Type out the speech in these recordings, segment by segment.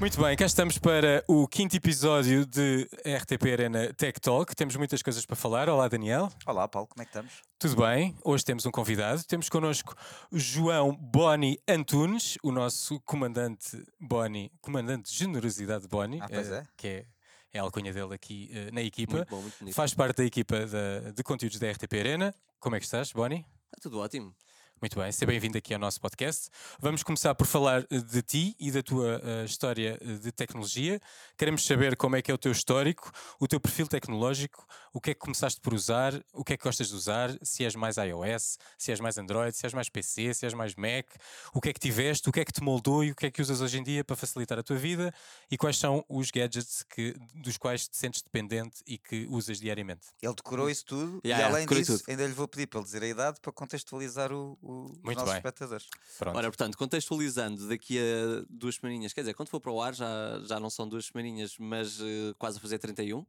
Muito bem, cá estamos para o quinto episódio de RTP Arena Tech Talk. Temos muitas coisas para falar. Olá, Daniel. Olá, Paulo, como é que estamos? Tudo bem? Hoje temos um convidado. Temos connosco João Boni Antunes, o nosso comandante Boni, comandante de generosidade Boni, Ah, pois eh, é. que é, é a alcunha dele aqui eh, na equipa. Muito bom, muito bonito. Faz parte da equipa da- de conteúdos da RTP Arena. Como é que estás, Boni? Está tudo ótimo. Muito bem, seja bem-vindo aqui ao nosso podcast. Vamos começar por falar eh, de ti e da tua eh, história eh, de tecnologia. Queremos saber como é que é o teu histórico, o teu perfil tecnológico, o que é que começaste por usar, o que é que gostas de usar, se és mais iOS, se és mais Android, se és mais PC, se és mais Mac, o que é que tiveste, o que é que te moldou e o que é que usas hoje em dia para facilitar a tua vida e quais são os gadgets que, dos quais te sentes dependente e que usas diariamente. Ele decorou isso tudo Yeah, e além disso, tudo. ainda lhe vou pedir para ele dizer a idade para contextualizar o, o- os Muito nossos bem. espectadores. Pronto. Ora, portanto, contextualizando, daqui a duas semaninhas, quer dizer, quando for para o ar já, já não são duas semaninhas, mas eh, quase a fazer 31.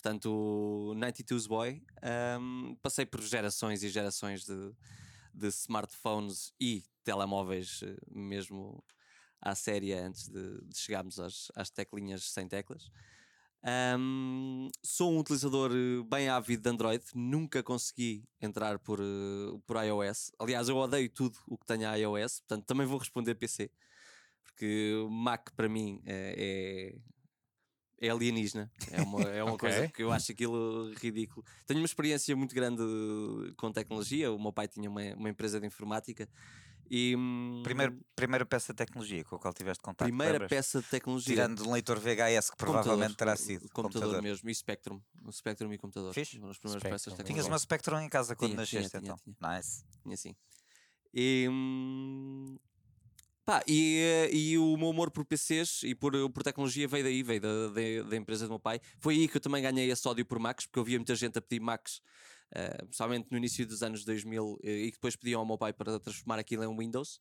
Portanto, o 92's Boy. ahm, passei por gerações e gerações de, de smartphones e telemóveis, eh, mesmo à série antes de, de chegarmos às, às teclinhas sem teclas. Ahm, sou um utilizador eh, bem ávido de Android, nunca consegui entrar por, eh, por iOS. Aliás, eu odeio tudo o que tenha iOS, portanto também vou responder PC, porque Mac para mim é, é, é alienígena. É uma, é uma Ok. coisa que eu acho aquilo ridículo. Tenho uma experiência muito grande com tecnologia. O meu pai tinha uma, uma empresa de informática e hum, Primeiro, primeira peça de tecnologia com a qual tiveste contato. primeira lembras? peça de tecnologia. Tirando de um leitor VHS, que provavelmente terá Computador, sido. computador, mesmo e Spectrum, Spectrum e computador. Fixe. Foram as primeiras Spectrum. peças de Tinhas uma Spectrum em casa quando Tinha, tinha, nasceste, tinha, então. Nice. Tinha sim. E, hum, pá, e, e o meu amor por PCs e por, por tecnologia veio daí, veio da, da, da empresa do meu pai. Foi aí que eu também ganhei esse ódio por Macs, porque eu via muita gente a pedir Macs, eh, principalmente no início dos anos 2000, eh, e que depois pediam ao meu pai para transformar aquilo em um Windows.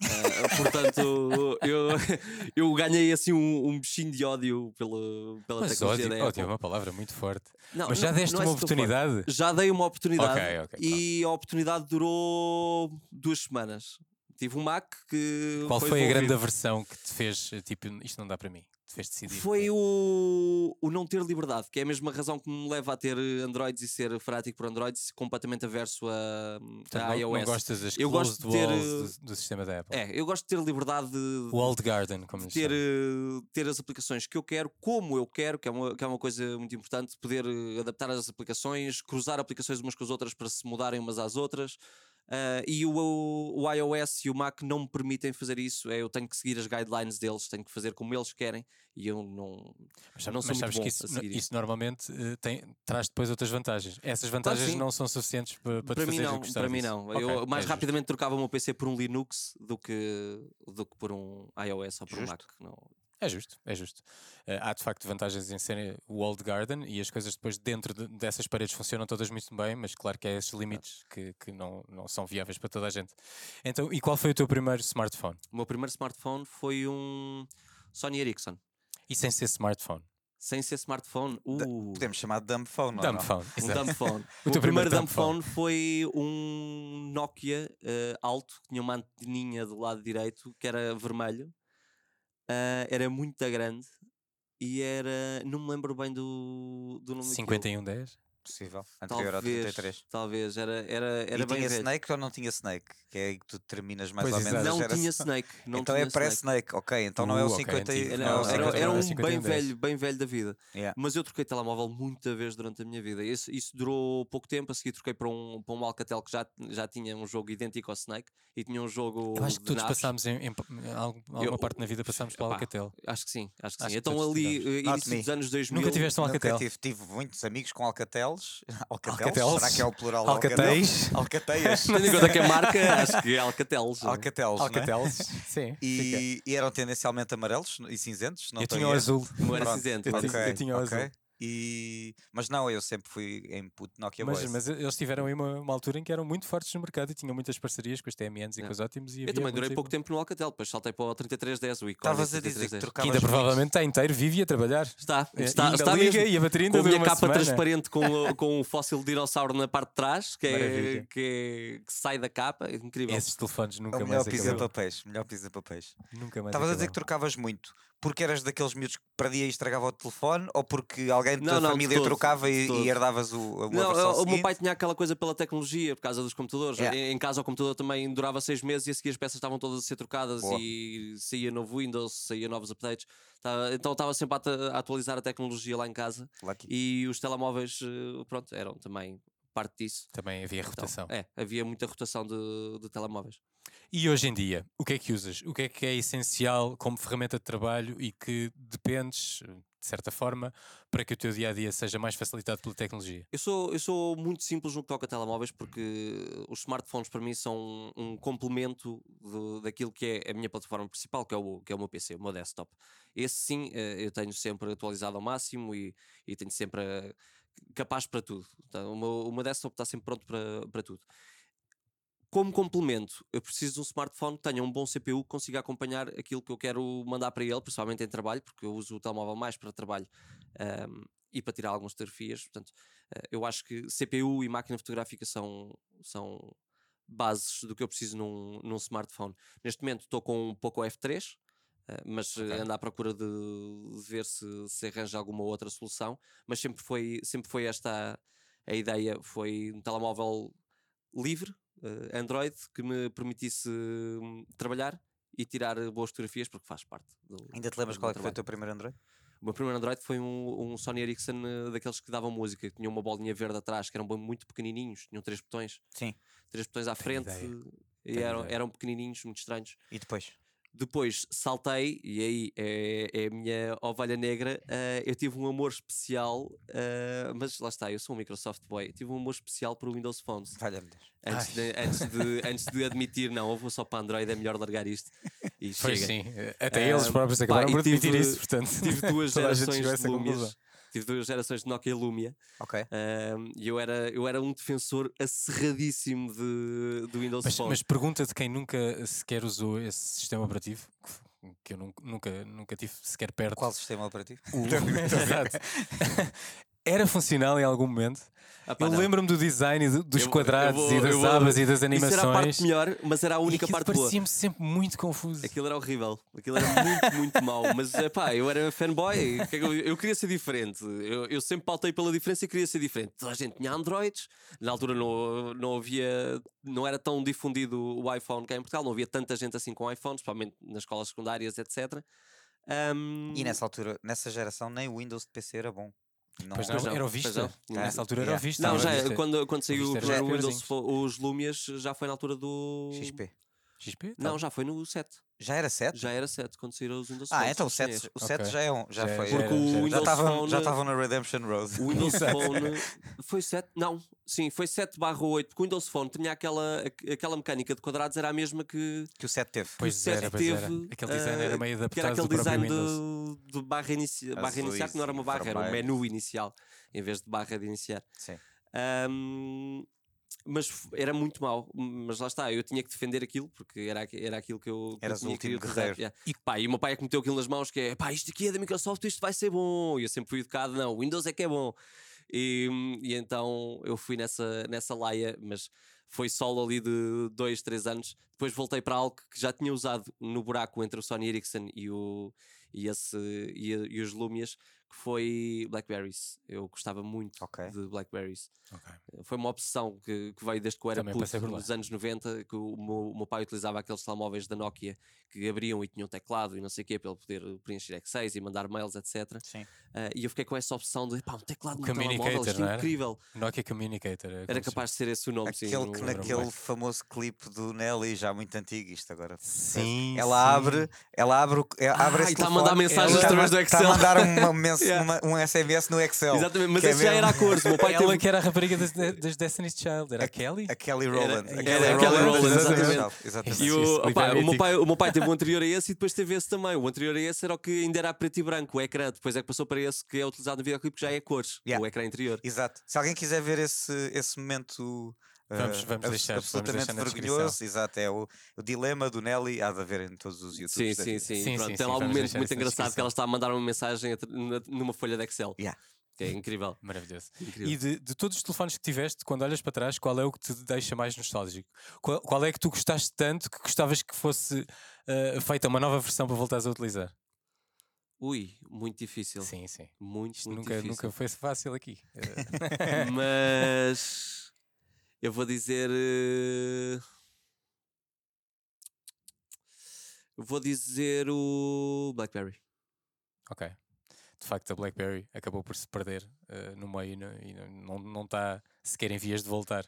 Eh, portanto, eu, eu ganhei assim um, um bichinho de ódio pela, pela Mas tecnologia ódio, da ódio é Apple. uma palavra muito forte. Não, Mas já não- deste não é uma oportunidade? Já dei uma oportunidade Ok, ok, e a oportunidade durou duas semanas. Tive um Mac que. Qual foi, a grande aversão que te fez, tipo, isto não dá para mim? Te fez decidir? Foi o, o não ter liberdade, que é a mesma razão que me leva a ter Androids e ser fanático por Androids, completamente averso a, Portanto, a não, iOS. não gostas das Eu gosto de ter, do, do sistema da Apple? É, eu gosto de ter liberdade de, Walled garden, como de ter, eh, ter as aplicações que eu quero, como eu quero, que é uma, que é uma coisa muito importante, poder eh, adaptar as aplicações, cruzar aplicações umas com as outras para se mudarem umas às outras. Ah, e o, o, o iOS e o Mac não me permitem fazer isso. É, eu tenho que seguir as guidelines deles, tenho que fazer como eles querem e eu não. Mas, não sou mas muito sabes que a isso, seguir isso normalmente eh, tem, traz depois outras vantagens. Essas vantagens sim. não são suficientes para, para, Para, te mim fazer não, para mim disso. não. Ok, eu mais é justo. rapidamente trocava o meu PC por um Linux do que, do que por um iOS ou por um Justo. Mac. Não. É justo, é justo. Eh, há de facto vantagens em serem walled garden e as coisas depois dentro de- dessas paredes funcionam todas muito bem, mas claro que há esses limites que, que não, não são viáveis para toda a gente. Então, e qual foi o teu primeiro smartphone? O meu primeiro smartphone foi um Sony Ericsson. E sem ser smartphone? Sem ser smartphone. Da- Uh, Podemos chamar de dumb phone, ou Dumb não? phone. Um exato. dumb phone. O o, teu primeiro primeiro dumb dumb phone foi um Nokia eh, alto, que tinha uma anteninha do lado direito, que era vermelho. Ah, era muito grande e era. Não me lembro bem do, do nome daquilo. 5110? Possível. Anterior ao Talvez, 33. talvez, era, era, era e bem tinha velho. Snake ou não tinha Snake? Que é aí que tu terminas mais Pois, ou menos Não geração. tinha Snake. Não então tinha é Snake. pré-Snake, ok. Então não é o Uh, ok, 50 e- antigo. Era, não, era, era 51. um 51, bem 10. velho, bem velho da vida. Yeah. Mas eu troquei telemóvel muita vez durante a minha vida. Esse- isso durou pouco tempo. A seguir troquei para um, para um Alcatel que já, já tinha um jogo idêntico ao Snake e tinha um jogo. Eu acho que todos naves. passámos em, em, em algum- alguma Eu- parte na vida passámos Epá, Alcatel. Acho que sim, acho que Acho sim. que então ali, eh, início dos anos 2000. Nunca tiveste um Nunca Alcatel? tive, tive muitos amigos com Alcateles. Alcateles? Alcateles? Será que é o plural Alcatéis? Alcateias. Tendo em conta que a marca, acho que é Alcateles. Alcateles, não é? Alcateles? Sim. fica. E, e eram tendencialmente amarelos e cinzentos? Não Eu tinha o azul. Não era Pronto, cinzento. Eu pronto. tinha- ok, eu tinha o ok. azul. E... Mas não, eu sempre fui em puto Nokia Mas, Boys. mas eles tiveram aí uma, uma altura em que eram muito fortes no mercado e tinham muitas parcerias com os TMNs e É. com os ótimos. E Eu também durei pouco tempo no Alcatel, depois saltei para o 3310, o Estavas a dizer que 3310. Que trocavas ainda provavelmente está inteiro, vive e a trabalhar. Está, É, está, está liga mesmo. e a bateria ainda com a minha capa semana. transparente com, o- com o fóssil de dinossauro na parte de trás, que, é, que, é- que sai da capa, é incrível. Esses telefones É nunca o mais melhor pisa papéis. Melhor pisa papéis. Nunca mais Estavas a dizer que trocavas muito. Porque eras daqueles miúdos que perdia e estragava o telefone ou porque alguém da tua não, família trocava e, e herdavas o, a Não, eu- o meu pai tinha aquela coisa pela tecnologia, por causa dos computadores. Yeah. Em, em casa, o computador também durava seis meses e a seguir as peças estavam todas a ser trocadas Boa. e saía novo Windows, saía novos updates. Tava- então estava sempre a, a atualizar a tecnologia lá em casa Lucky. e os telemóveis, eh, pronto, eram também parte disso. Também havia Então, rotação. é, havia muita rotação de, de telemóveis. E hoje em dia, o que é que usas? O que é que é essencial como ferramenta de trabalho e que dependes, de certa forma, para que o teu dia a dia seja mais facilitado pela tecnologia? Eu sou, eu sou muito simples no que toca a telemóveis porque os smartphones para mim são um, complemento do- daquilo que é a minha plataforma principal, que é, o, que é o meu PC, o meu desktop. Esse sim eh, eu tenho sempre atualizado ao máximo e, e tenho sempre eh, capaz para tudo. Meu, o meu desktop está sempre pronto para, para tudo. Como complemento, eu preciso de um smartphone que tenha um bom CPU que consiga acompanhar aquilo que eu quero mandar para ele, principalmente em trabalho, porque eu uso o telemóvel mais para trabalho ahm, e para tirar algumas fotografias. Portanto, eh, eu acho que CPU e máquina fotográfica são, são bases do que eu preciso num, num smartphone. Neste momento estou com um Poco F3, eh, mas eh, Ok. ando à procura de, de ver se, se arranja alguma outra solução. Mas sempre foi, sempre foi esta a, a ideia: foi um telemóvel livre, eh, Android, que me permitisse hum, trabalhar e tirar eh, boas fotografias, porque faz parte do. Ainda te lembras qual é que foi o teu primeiro Android? O meu primeiro Android foi um, um Sony Ericsson eh, daqueles que davam música, que tinha uma bolinha verde atrás, que eram muito pequenininhos, tinham três botões, Sim. três botões à frente ideia. e eram, ideia. eram pequenininhos, muito estranhos. E depois? Depois saltei, e aí é, é a minha ovelha negra. eh, eu tive um amor especial, eh, mas lá está, eu sou um Microsoft Boy. Tive um amor especial por Windows Phones. Valha-me. Antes de, antes, de, antes de admitir, não, eu vou só para Android, é melhor largar isto. E Pois chega. sim, até Ah, eles próprios acabaram por admitir tive- isso, portanto. Tive duas toda a gente gerações de. Lumias. Tive duas gerações de Nokia Lumia. Ok. E eu era, eu era um defensor acerradíssimo de, do Windows Mas, Phone. mas pergunta de quem nunca sequer usou esse sistema operativo, que eu nun- nunca, nunca tive sequer perto. Qual sistema operativo? O- Exato. Era funcional em algum momento. Ah, pá, eu lembro-me do design e do- dos Eu- eu quadrados vou- e eu das vou- abas e das Isso era a parte animações. melhor, mas era a única parte boa. parecia-me sempre muito confuso. Aquilo era horrível. Aquilo era muito, muito mau. Mas pá, eu era fanboy. é Eu, eu queria ser diferente. Eu, eu sempre pautei pela diferença e queria ser diferente. Toda a gente tinha Androids. Na altura não, não havia. Não era tão difundido o iPhone cá em Portugal. Não havia tanta gente assim com iPhones, principalmente nas escolas secundárias, etc. Ahm, E nessa altura, nessa geração, nem o Windows de PC era bom. Não, Pois não, não, era o Vista. não. Nessa altura era o. Vista. Não, já quando, quando saiu o Windows, os Lumias, já foi na altura do. XP. XP? Não, Tá. já foi no 7. Já era 7? Já era 7 quando saíram os Windows Ah, Phone, então o sim, 7, senhor. o 7 Ok. já, é um, já, Já- foi. já Porque era- o já era. já Windows estavam Phone. já estavam na Redemption Road. O Windows Phone foi 7, não, sim, foi 7 barra 8, porque o Windows Phone tinha aquela, aqu- aquela mecânica de quadrados, era a mesma que, Que o 7 teve. que o Pois 7 era, pois teve. era. Aquele design era ah, meio que era adaptado aquele design Windows. de, de barra, inici barra iniciar, que não era uma barra, era um menu inicial, em vez de barra de iniciar. Sim. Ahm, mas era muito mau, mas lá está, eu tinha que defender aquilo porque era, era aquilo que eu, Eras o último guerreiro. Yeah. E, pá, e o meu pai é que meteu aquilo nas mãos que é pá, isto aqui é da Microsoft, isto vai ser bom. E eu sempre fui educado, não, Windows é que é bom. E, e então eu fui nessa, nessa laia, mas foi solo ali de dois, três anos. Depois voltei para algo que já tinha usado no buraco entre o Sony Ericsson e, o, e, esse, e, e os Lumias, que foi Blackberries. Eu gostava muito Ok. de Blackberries. Ok. Foi uma obsessão que, que veio desde que eu era puto, nos anos 90, que o meu, o meu pai utilizava aqueles telemóveis da Nokia que abriam e tinham teclado e não sei o quê, para ele poder preencher X6 e mandar mails, etc. Sim. Ah, e eu fiquei com essa opção de pá, um teclado no telemóvel, isto é era? incrível. Nokia Communicator. é Era se capaz de ser esse o nome, sim. Aquele não que naquele famoso clipe do Nelly, já muito antigo, isto agora. Sim, Ela sim. abre, ela abre, o- é- abre Ah, esse e está a mandar mensagens ela através do Está a Excel. mandar uma mens- Yeah. uma- um SMS no Excel. Exatamente, mas é esse já era a cores. O meu pai Ela teve... que era a rapariga das, das Destiny's Child, era a Kelly? A Kelly Rowland. era a a Kelly Rowland, exatamente. Exatamente. E o, é o, meu pai, o meu pai teve o anterior a esse e depois teve esse também. O anterior a esse era o que ainda era preto e branco, o ecrã. Depois é que passou para esse que é utilizado no videoclipe, que já é cores, Yeah. o ecrã interior. Exato. Se alguém quiser ver esse, esse momento. Vamos- eh, vamos abs- deixar- vamos absolutamente deixar na vergonhoso, exato. É o, o dilema do Nelly, há de haver em todos os Sim, YouTubes. sim, vida. sim. Sim, Pronto, sim, tem sim, lá um vamos momento deixar muito engraçado que ela está a mandar uma mensagem numa folha de Excel. Yeah. Que é incrível. Maravilhoso. incrível. E de, de todos os telefones que tiveste, quando olhas para trás, qual é o que te deixa mais nostálgico? Qual, qual é que tu gostaste tanto que gostavas que fosse eh, feita uma nova versão para voltares a utilizar? Ui, muito difícil. Sim, sim. Muito, muito nunca, difícil. nunca foi fácil aqui. Mas eu vou dizer. eh, Vou dizer o Blackberry. ok. De facto, a BlackBerry acabou por se perder eh, no meio e não- não- não está sequer em vias de voltar.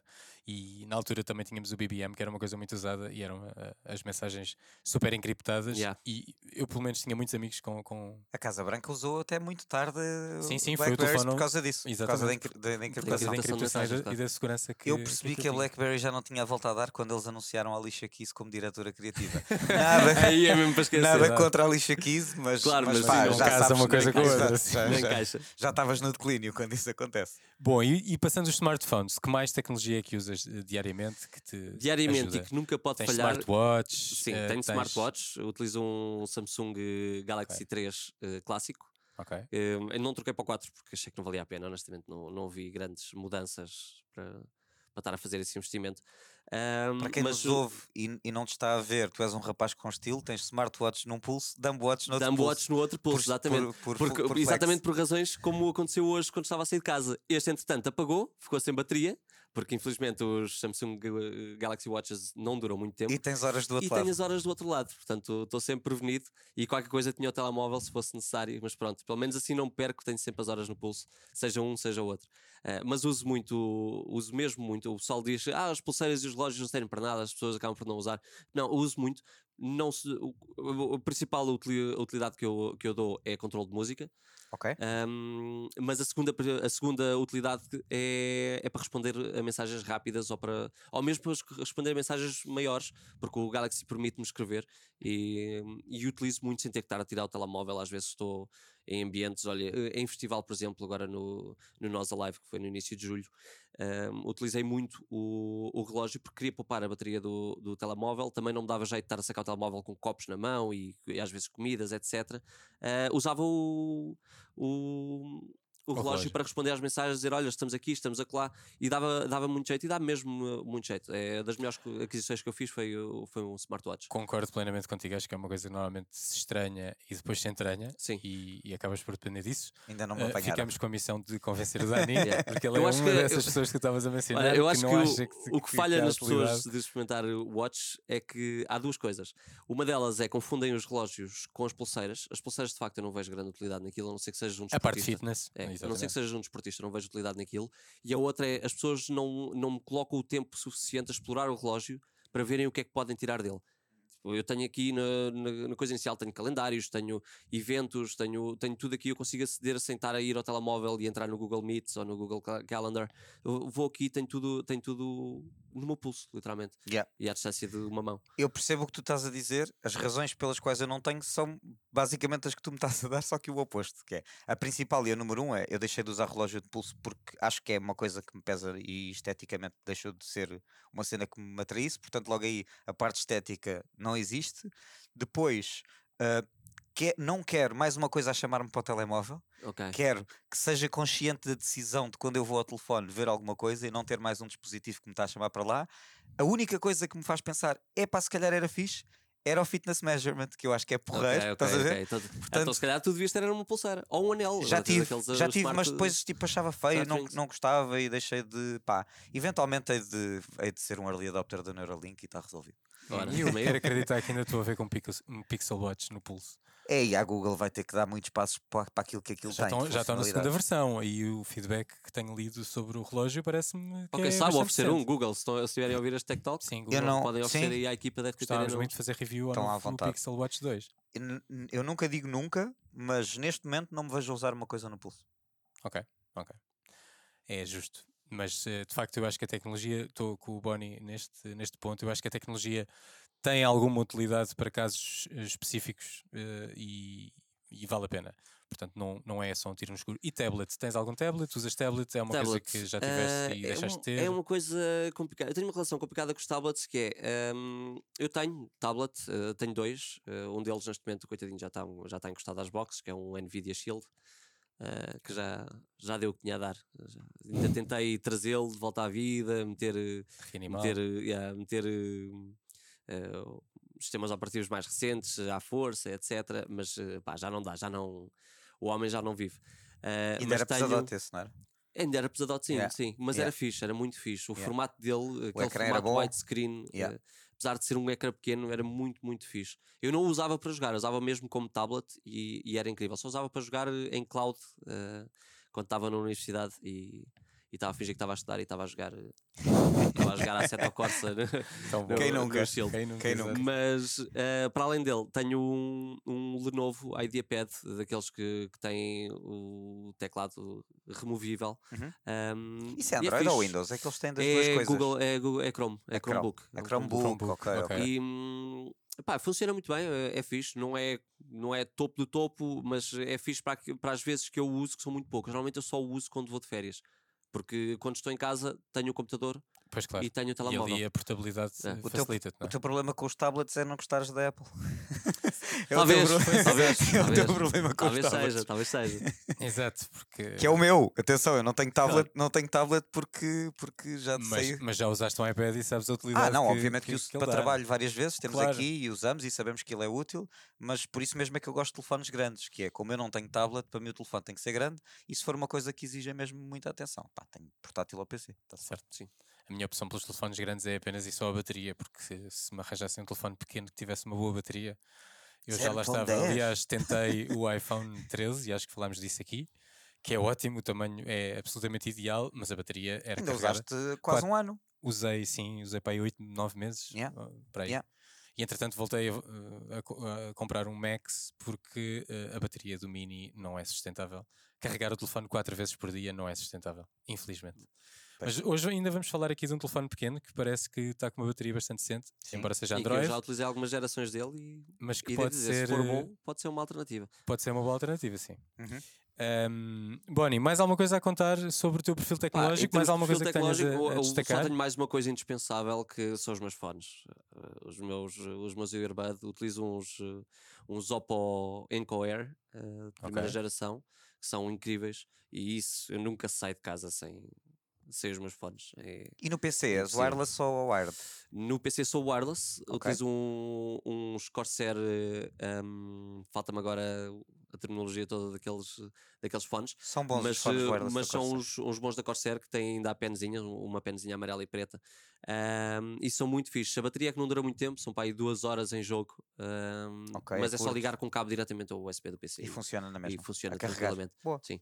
E na altura também tínhamos o BBM, que era uma coisa muito usada e eram eh, as mensagens super encriptadas. Yeah. E eu, pelo menos, tinha muitos amigos com. com... A Casa Branca usou até muito tarde Sim, o sim, foi o telefone- por causa disso. Por causa da, Exatamente, encri- da- da da encriptação. de encriptação e da, e da segurança que Eu percebi que a aquilo tinha. BlackBerry já não tinha volta a dar quando eles anunciaram a Lixa Keys como diretora criativa. Nada, Aí é mesmo para esquecer. nada contra a Lixa Keys, mas, Claro, mas, mas pá, não já casa sabes uma coisa é que- com a outra. Já estavas no declínio quando isso acontece. Bom, e, e passando os smartphones, que mais tecnologia é que usas eh, diariamente que te Diariamente ajuda? e que nunca pode Tens falhar. smartwatch? Sim, eh, tenho tens- smartwatch. Utilizo um Samsung eh, Galaxy 3 eh, clássico. Ok. Eh, eu não troquei para o 4 porque achei que não valia a pena, honestamente. Não, não vi grandes mudanças para, para estar a fazer esse investimento. Ahm, Para quem mas nos ouve e, e não te está a ver, tu és um rapaz com estilo, tens smartwatch num pulso, dumbwatch no outro Dumb pulso. Watch no outro pulso, Por- exatamente. por- por- Porque- exatamente por razões como aconteceu hoje quando estava a sair de casa. Este, entretanto, apagou, ficou sem bateria, porque infelizmente os Samsung eh, Galaxy Watches não duram muito tempo. E tens horas do outro E lado. tenho as horas do outro lado, portanto estou sempre prevenido e qualquer coisa tinha o telemóvel se fosse necessário, mas pronto, pelo menos assim não perco, tenho sempre as horas no pulso, seja um, seja outro. Eh, mas uso muito, uso mesmo muito. O pessoal diz, ah, as pulseiras e os relógios não servem para nada, as pessoas acabam por não usar. Não, uso muito. Não se, o, o- a principal utili- utilidade que eu, que eu dou é controle de música. Ok. Um, mas a segunda, a segunda utilidade é, é para responder a mensagens rápidas ou, para, ou mesmo para es- responder a mensagens maiores, porque o Galaxy permite-me escrever e, e utilizo muito sem ter que estar a tirar o telemóvel. Às vezes estou em ambientes, olha, em festival, por exemplo, agora no, no Nós Alive, que foi no início de julho, um, utilizei muito o, o relógio porque queria poupar a bateria do, do telemóvel. Também não me dava jeito de estar a sacar o telemóvel com copos na mão e, e às vezes comidas, etc. Uh, usava o, o, o relógio, relógio. para responder às mensagens, dizer olha, estamos aqui, estamos acolá, e dava, dava muito jeito, e dá mesmo uh, muito jeito. É das melhores aquisições que eu fiz foi, foi um smartwatch. Concordo plenamente contigo, acho que é uma coisa que normalmente se estranha e depois se entranha Sim. e, e acabas por depender disso. Ainda não me Uh, apanharam. ficamos com a missão de convencer o Dani, Yeah. porque ele Eu é acho uma que- dessas eu- pessoas que tu estavas a mencionar. Olha, eu acho que, não o, acha o que falha há nas pessoas de experimentar o watch é que há duas coisas. Uma delas é confundem os relógios com as pulseiras. As pulseiras, de facto, eu não vejo grande utilidade naquilo, a não ser que seja um A parte fitness. É, a não ser que seja um desportista, não vejo utilidade naquilo. E a outra é as pessoas não, não me colocam o tempo suficiente a explorar o relógio para verem o que é que podem tirar dele. Tipo, Eu tenho aqui na, na- na coisa inicial, tenho calendários, tenho eventos, tenho, tenho tudo aqui. Eu consigo aceder sem estar a ir ao telemóvel e entrar no Google Meets ou no Google Ca- Calendar. Eu vou aqui, tenho tudo, tenho tudo no meu pulso, literalmente. Yeah. E à distância de uma mão. Eu percebo o que tu estás a dizer, as razões pelas quais eu não tenho são basicamente as que tu me estás a dar, só que o oposto, que é a principal e a número um é eu deixei de usar relógio de pulso porque acho que é uma coisa que me pesa e esteticamente deixou de ser uma cena que me atraísse, portanto logo aí a parte estética não existe. Depois, ah, que, não quero mais uma coisa a chamar-me para o telemóvel, Ok. quero que seja consciente da decisão de quando eu vou ao telefone ver alguma coisa e não ter mais um dispositivo que me está a chamar para lá. A única coisa que me faz pensar é pá, se calhar era fixe, era o fitness measurement, que eu acho que é porreiro, Ok, estás a ver? ok. Então, Portanto, então, se calhar tu devias ter era uma pulseira ou um anel. já Agora tive, aqueles, já uh, tive, mas depois tipo, achava feio, não, não gostava e deixei de. pá, eventualmente hei de, hei de ser um early adopter da Neuralink e está resolvido. Ora, E eu quero acreditar que ainda estou a ver com um Pixel, um Pixel Watch no pulso. É, e a Google vai ter que dar muitos passos para, para aquilo que aquilo Já tem. estão, já estão na segunda versão e o feedback que tenho lido sobre o relógio parece-me que Ok, é sabe oferecer um. Google, se estiverem a ouvir este Tech Talk, Sim, Eu Google. não- podem oferecer sim. aí à equipa deve ter Gostávamos no- muito de fazer review ao Estão à novo. Pixel Watch 2. Eu nunca digo nunca, mas neste momento não me vejo a usar uma coisa no pulso. Ok, ok. É justo. Mas eh, de facto eu acho que a tecnologia, estou com o Bonnie neste, neste ponto, eu acho que a tecnologia tem alguma utilidade para casos eh, específicos eh, e, e vale a pena. Portanto, não, não é só um tiro no escuro. E tablet? Tens algum tablet? Usas tablet? É uma Tablet, coisa que já tiveste ah, e é deixaste um- de ter? É uma coisa complicada. Eu tenho uma relação complicada com os tablets que é. hum, eu tenho tablet, eh, tenho dois. eh, um deles neste momento, coitadinho, já está já está encostado às boxes, que é um Nvidia Shield. eh, que já, já deu o que tinha a dar. Já- ainda tentei trazê-lo de volta à vida, meter, eh, Reanimar? meter, eh, yeah, meter eh, eh, sistemas operativos mais recentes, à força, etc. Mas eh, pá, já não dá, já não. O homem já não vive. Uh, Ainda era tenho- pesadote esse, não era? Ainda era pesadote, sim, Yeah, sim. Mas yeah. era fixe, era muito fixe. O Yeah. formato dele, aquele era formato bom. widescreen, eh, apesar de ser um ecrã pequeno, era muito, muito fixe. Eu não o usava para jogar, eu usava mesmo como tablet e, e era incrível. Só usava para jogar eh, em cloud eh, quando estava na universidade e e estava a fingir que estava a estudar e estava a jogar eh, estava a jogar a Seta Corsa no-. Quem nunca? Shield. Quem nunca? Quem nunca? Mas eh, para além dele, tenho um, um Lenovo IdeaPad, daqueles que, que têm o teclado removível. Uhum. Um, Isso é e Android ou fixe. Windows? É que eles têm das É duas coisas. Google, é, Google, é Chrome, é, É Chrome. Chromebook. É Chromebook, Chromebook, ok, ok. ok. E hum, pá, funciona muito bem, é, é fixe, não é, não é topo do topo, mas é fixe para, para as vezes que eu uso, que são muito poucas. Normalmente eu só o uso quando vou de férias. Porque quando estou em casa tenho o computador Pois claro. e tenho o E telemóvel. ali a portabilidade É. O teu- facilita-te, O é? teu problema com os tablets é não gostares da Apple. É o Talvez, teu pro- talvez, é o teu talvez. problema com Talvez os tablets. seja, talvez seja. Exato, porque. Que é o meu. Atenção, eu não tenho tablet, não tenho tablet porque, porque já te mas, sei. mas já usaste um iPad e sabes a utilidade. Ah, não, que, obviamente que, que, uso que para dá. trabalho várias vezes, temos Claro. aqui e usamos e sabemos que ele é útil, mas por isso mesmo é que eu gosto de telefones grandes, que é como eu não tenho tablet, para mim o telefone tem que ser grande e se for uma coisa que exige mesmo muita atenção, pá, tenho portátil ou PC. Tá certo. Certo, sim. A minha opção pelos telefones grandes é apenas e só a bateria, porque se, me arranjassem um telefone pequeno que tivesse uma boa bateria, eu já lá Zenfone estava. 10. Aliás, tentei o iPhone 13 e acho que falámos disso aqui, que é ótimo, o tamanho é absolutamente ideal, mas a bateria era Ainda carregada. usaste quase um ano. Usei, sim, usei para aí 8, 9 meses. Yeah. uh, para aí. Yeah. E entretanto voltei a, uh, a a comprar um Max porque a bateria do Mini não é sustentável. Carregar o telefone 4 vezes por dia não é sustentável, infelizmente. Mas hoje ainda vamos falar aqui de um telefone pequeno que parece que está com uma bateria bastante decente, Sim. embora seja E que eu Android, já utilizei algumas gerações dele e, mas que e pode dizer, ser, se for bom, pode ser uma alternativa. pode ser uma boa alternativa, sim. Uhum. Um, Bonnie, mais alguma coisa a contar sobre o teu perfil tecnológico? termos mais alguma coisa que tenhas a, a eu- eu Só destacar? tenho mais uma coisa indispensável que são os meus fones. Uh, os meus, os meus Earbud utilizo uns, uh, uns Oppo Enco Air uh, de primeira Ok. geração que são incríveis e isso eu nunca saio de casa sem, sem os meus fones. É- E no PC, és wireless ou wired? No PC sou wireless, Ok. utilizo um, uns Corsair, um, falta-me agora a terminologia toda daqueles, daqueles fones, São bons mas, fones wireless mas são uns, uns bons da Corsair que têm ainda a penzinha, uma penzinha amarela e preta. Ahm, e são muito fixes. A bateria é que não dura muito tempo, são para aí duas horas em jogo. ahm, Ok, mas é só ligar com o cabo diretamente ao USB do PC. E funciona na e mesma. funciona a carregar. tranquilamente. Boa. Sim,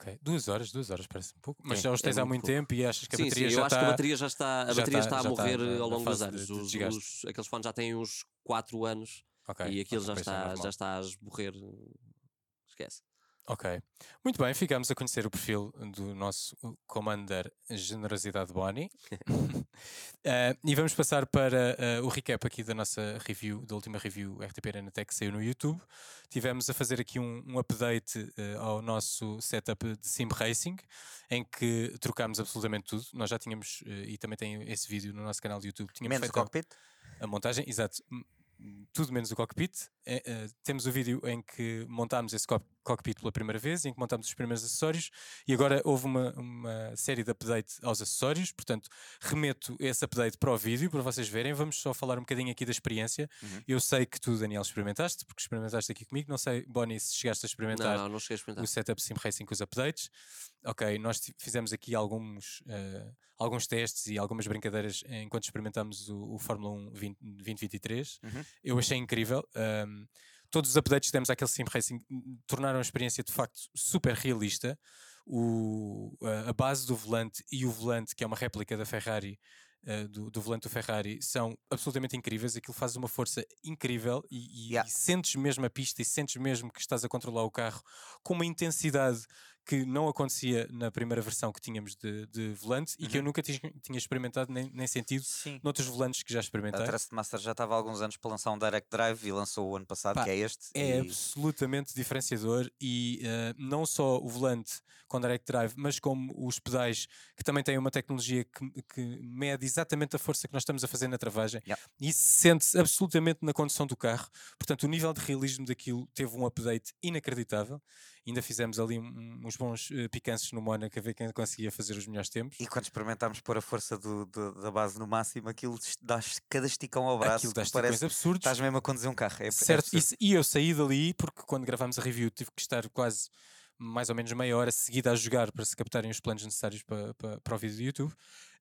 Ok, Duas horas, duas horas parece um pouco, mas É, já os é tens há muito pouco. tempo e achas que a sim, bateria sim, já eu acho está. que a bateria já está, a já bateria está- está, a está morrer na- ao longo dos fase de- anos. de Os, os- aqueles fones já têm uns 4 anos Ok, e aquilo ok, já, é está, já está a esborrer. Esquece. Ok. Muito bem, ficamos a conhecer o perfil do nosso uh, Commander Generosidade Bonnie. Eh, e vamos passar para eh, o recap aqui da nossa review, da última review RTP Arena Tech que saiu no YouTube. Tivemos a fazer aqui um, um update eh, ao nosso setup de Sim Racing, em que trocámos absolutamente tudo. Nós já tínhamos, e também tem esse vídeo no nosso canal de YouTube, tínhamos Menos feito a- cockpit? a montagem, exato, tudo menos o cockpit. É, é, temos o vídeo em que montámos esse co- cockpit pela primeira vez, em que montámos os primeiros acessórios e agora houve uma, uma série de update aos acessórios, portanto, remeto esse update para o vídeo para vocês verem. Vamos só falar um bocadinho aqui da experiência. Uhum. Eu sei que tu, Daniel, experimentaste, porque experimentaste aqui comigo. Não sei, Bonnie, se chegaste a experimentar Não, não, não a experimentar. o setup Sim Racing com os updates. Ok, nós fizemos aqui alguns, eh, alguns testes e algumas brincadeiras enquanto experimentámos o, o Fórmula 1 20, 2023. Uhum. Eu achei incrível. Todos os updates que demos àquele Sim Racing tornaram a experiência de facto super realista. O, a- a base do volante e o volante, que é uma réplica da Ferrari, eh, do, do volante do Ferrari, são absolutamente incríveis. Aquilo faz uma força incrível e, e- Yeah. e sentes mesmo a pista e sentes mesmo que estás a controlar o carro com uma intensidade que não acontecia na primeira versão que tínhamos de, de volante e que eu Uhum. nunca tinha, tinha experimentado nem, nem sentido Sim. noutros volantes que já A experimentei. Trustmaster já estava há alguns anos para lançar um Direct Drive e lançou o ano passado, Pá, que é este. É e- absolutamente diferenciador e eh, não só o volante com Direct Drive, mas como os pedais que também têm uma tecnologia que, que mede exatamente a força que nós estamos a fazer na travagem Yeah. e isso sente-se absolutamente na condução do carro. Portanto, o nível de realismo daquilo teve um update inacreditável ainda fizemos ali um- uns bons uh, picanços no Mónaco a ver quem conseguia fazer os melhores tempos. E quando experimentámos pôr a força do- do- da base no máximo, aquilo dá cada esticão ao braço. Aquilo das parece absurdos. Estás mesmo a conduzir um carro. É, é Certo, absurdo. isso- e eu saí dali porque quando gravámos a review tive que estar quase mais ou menos meia hora seguida a jogar para se captarem os planos necessários para, para, para o vídeo do YouTube.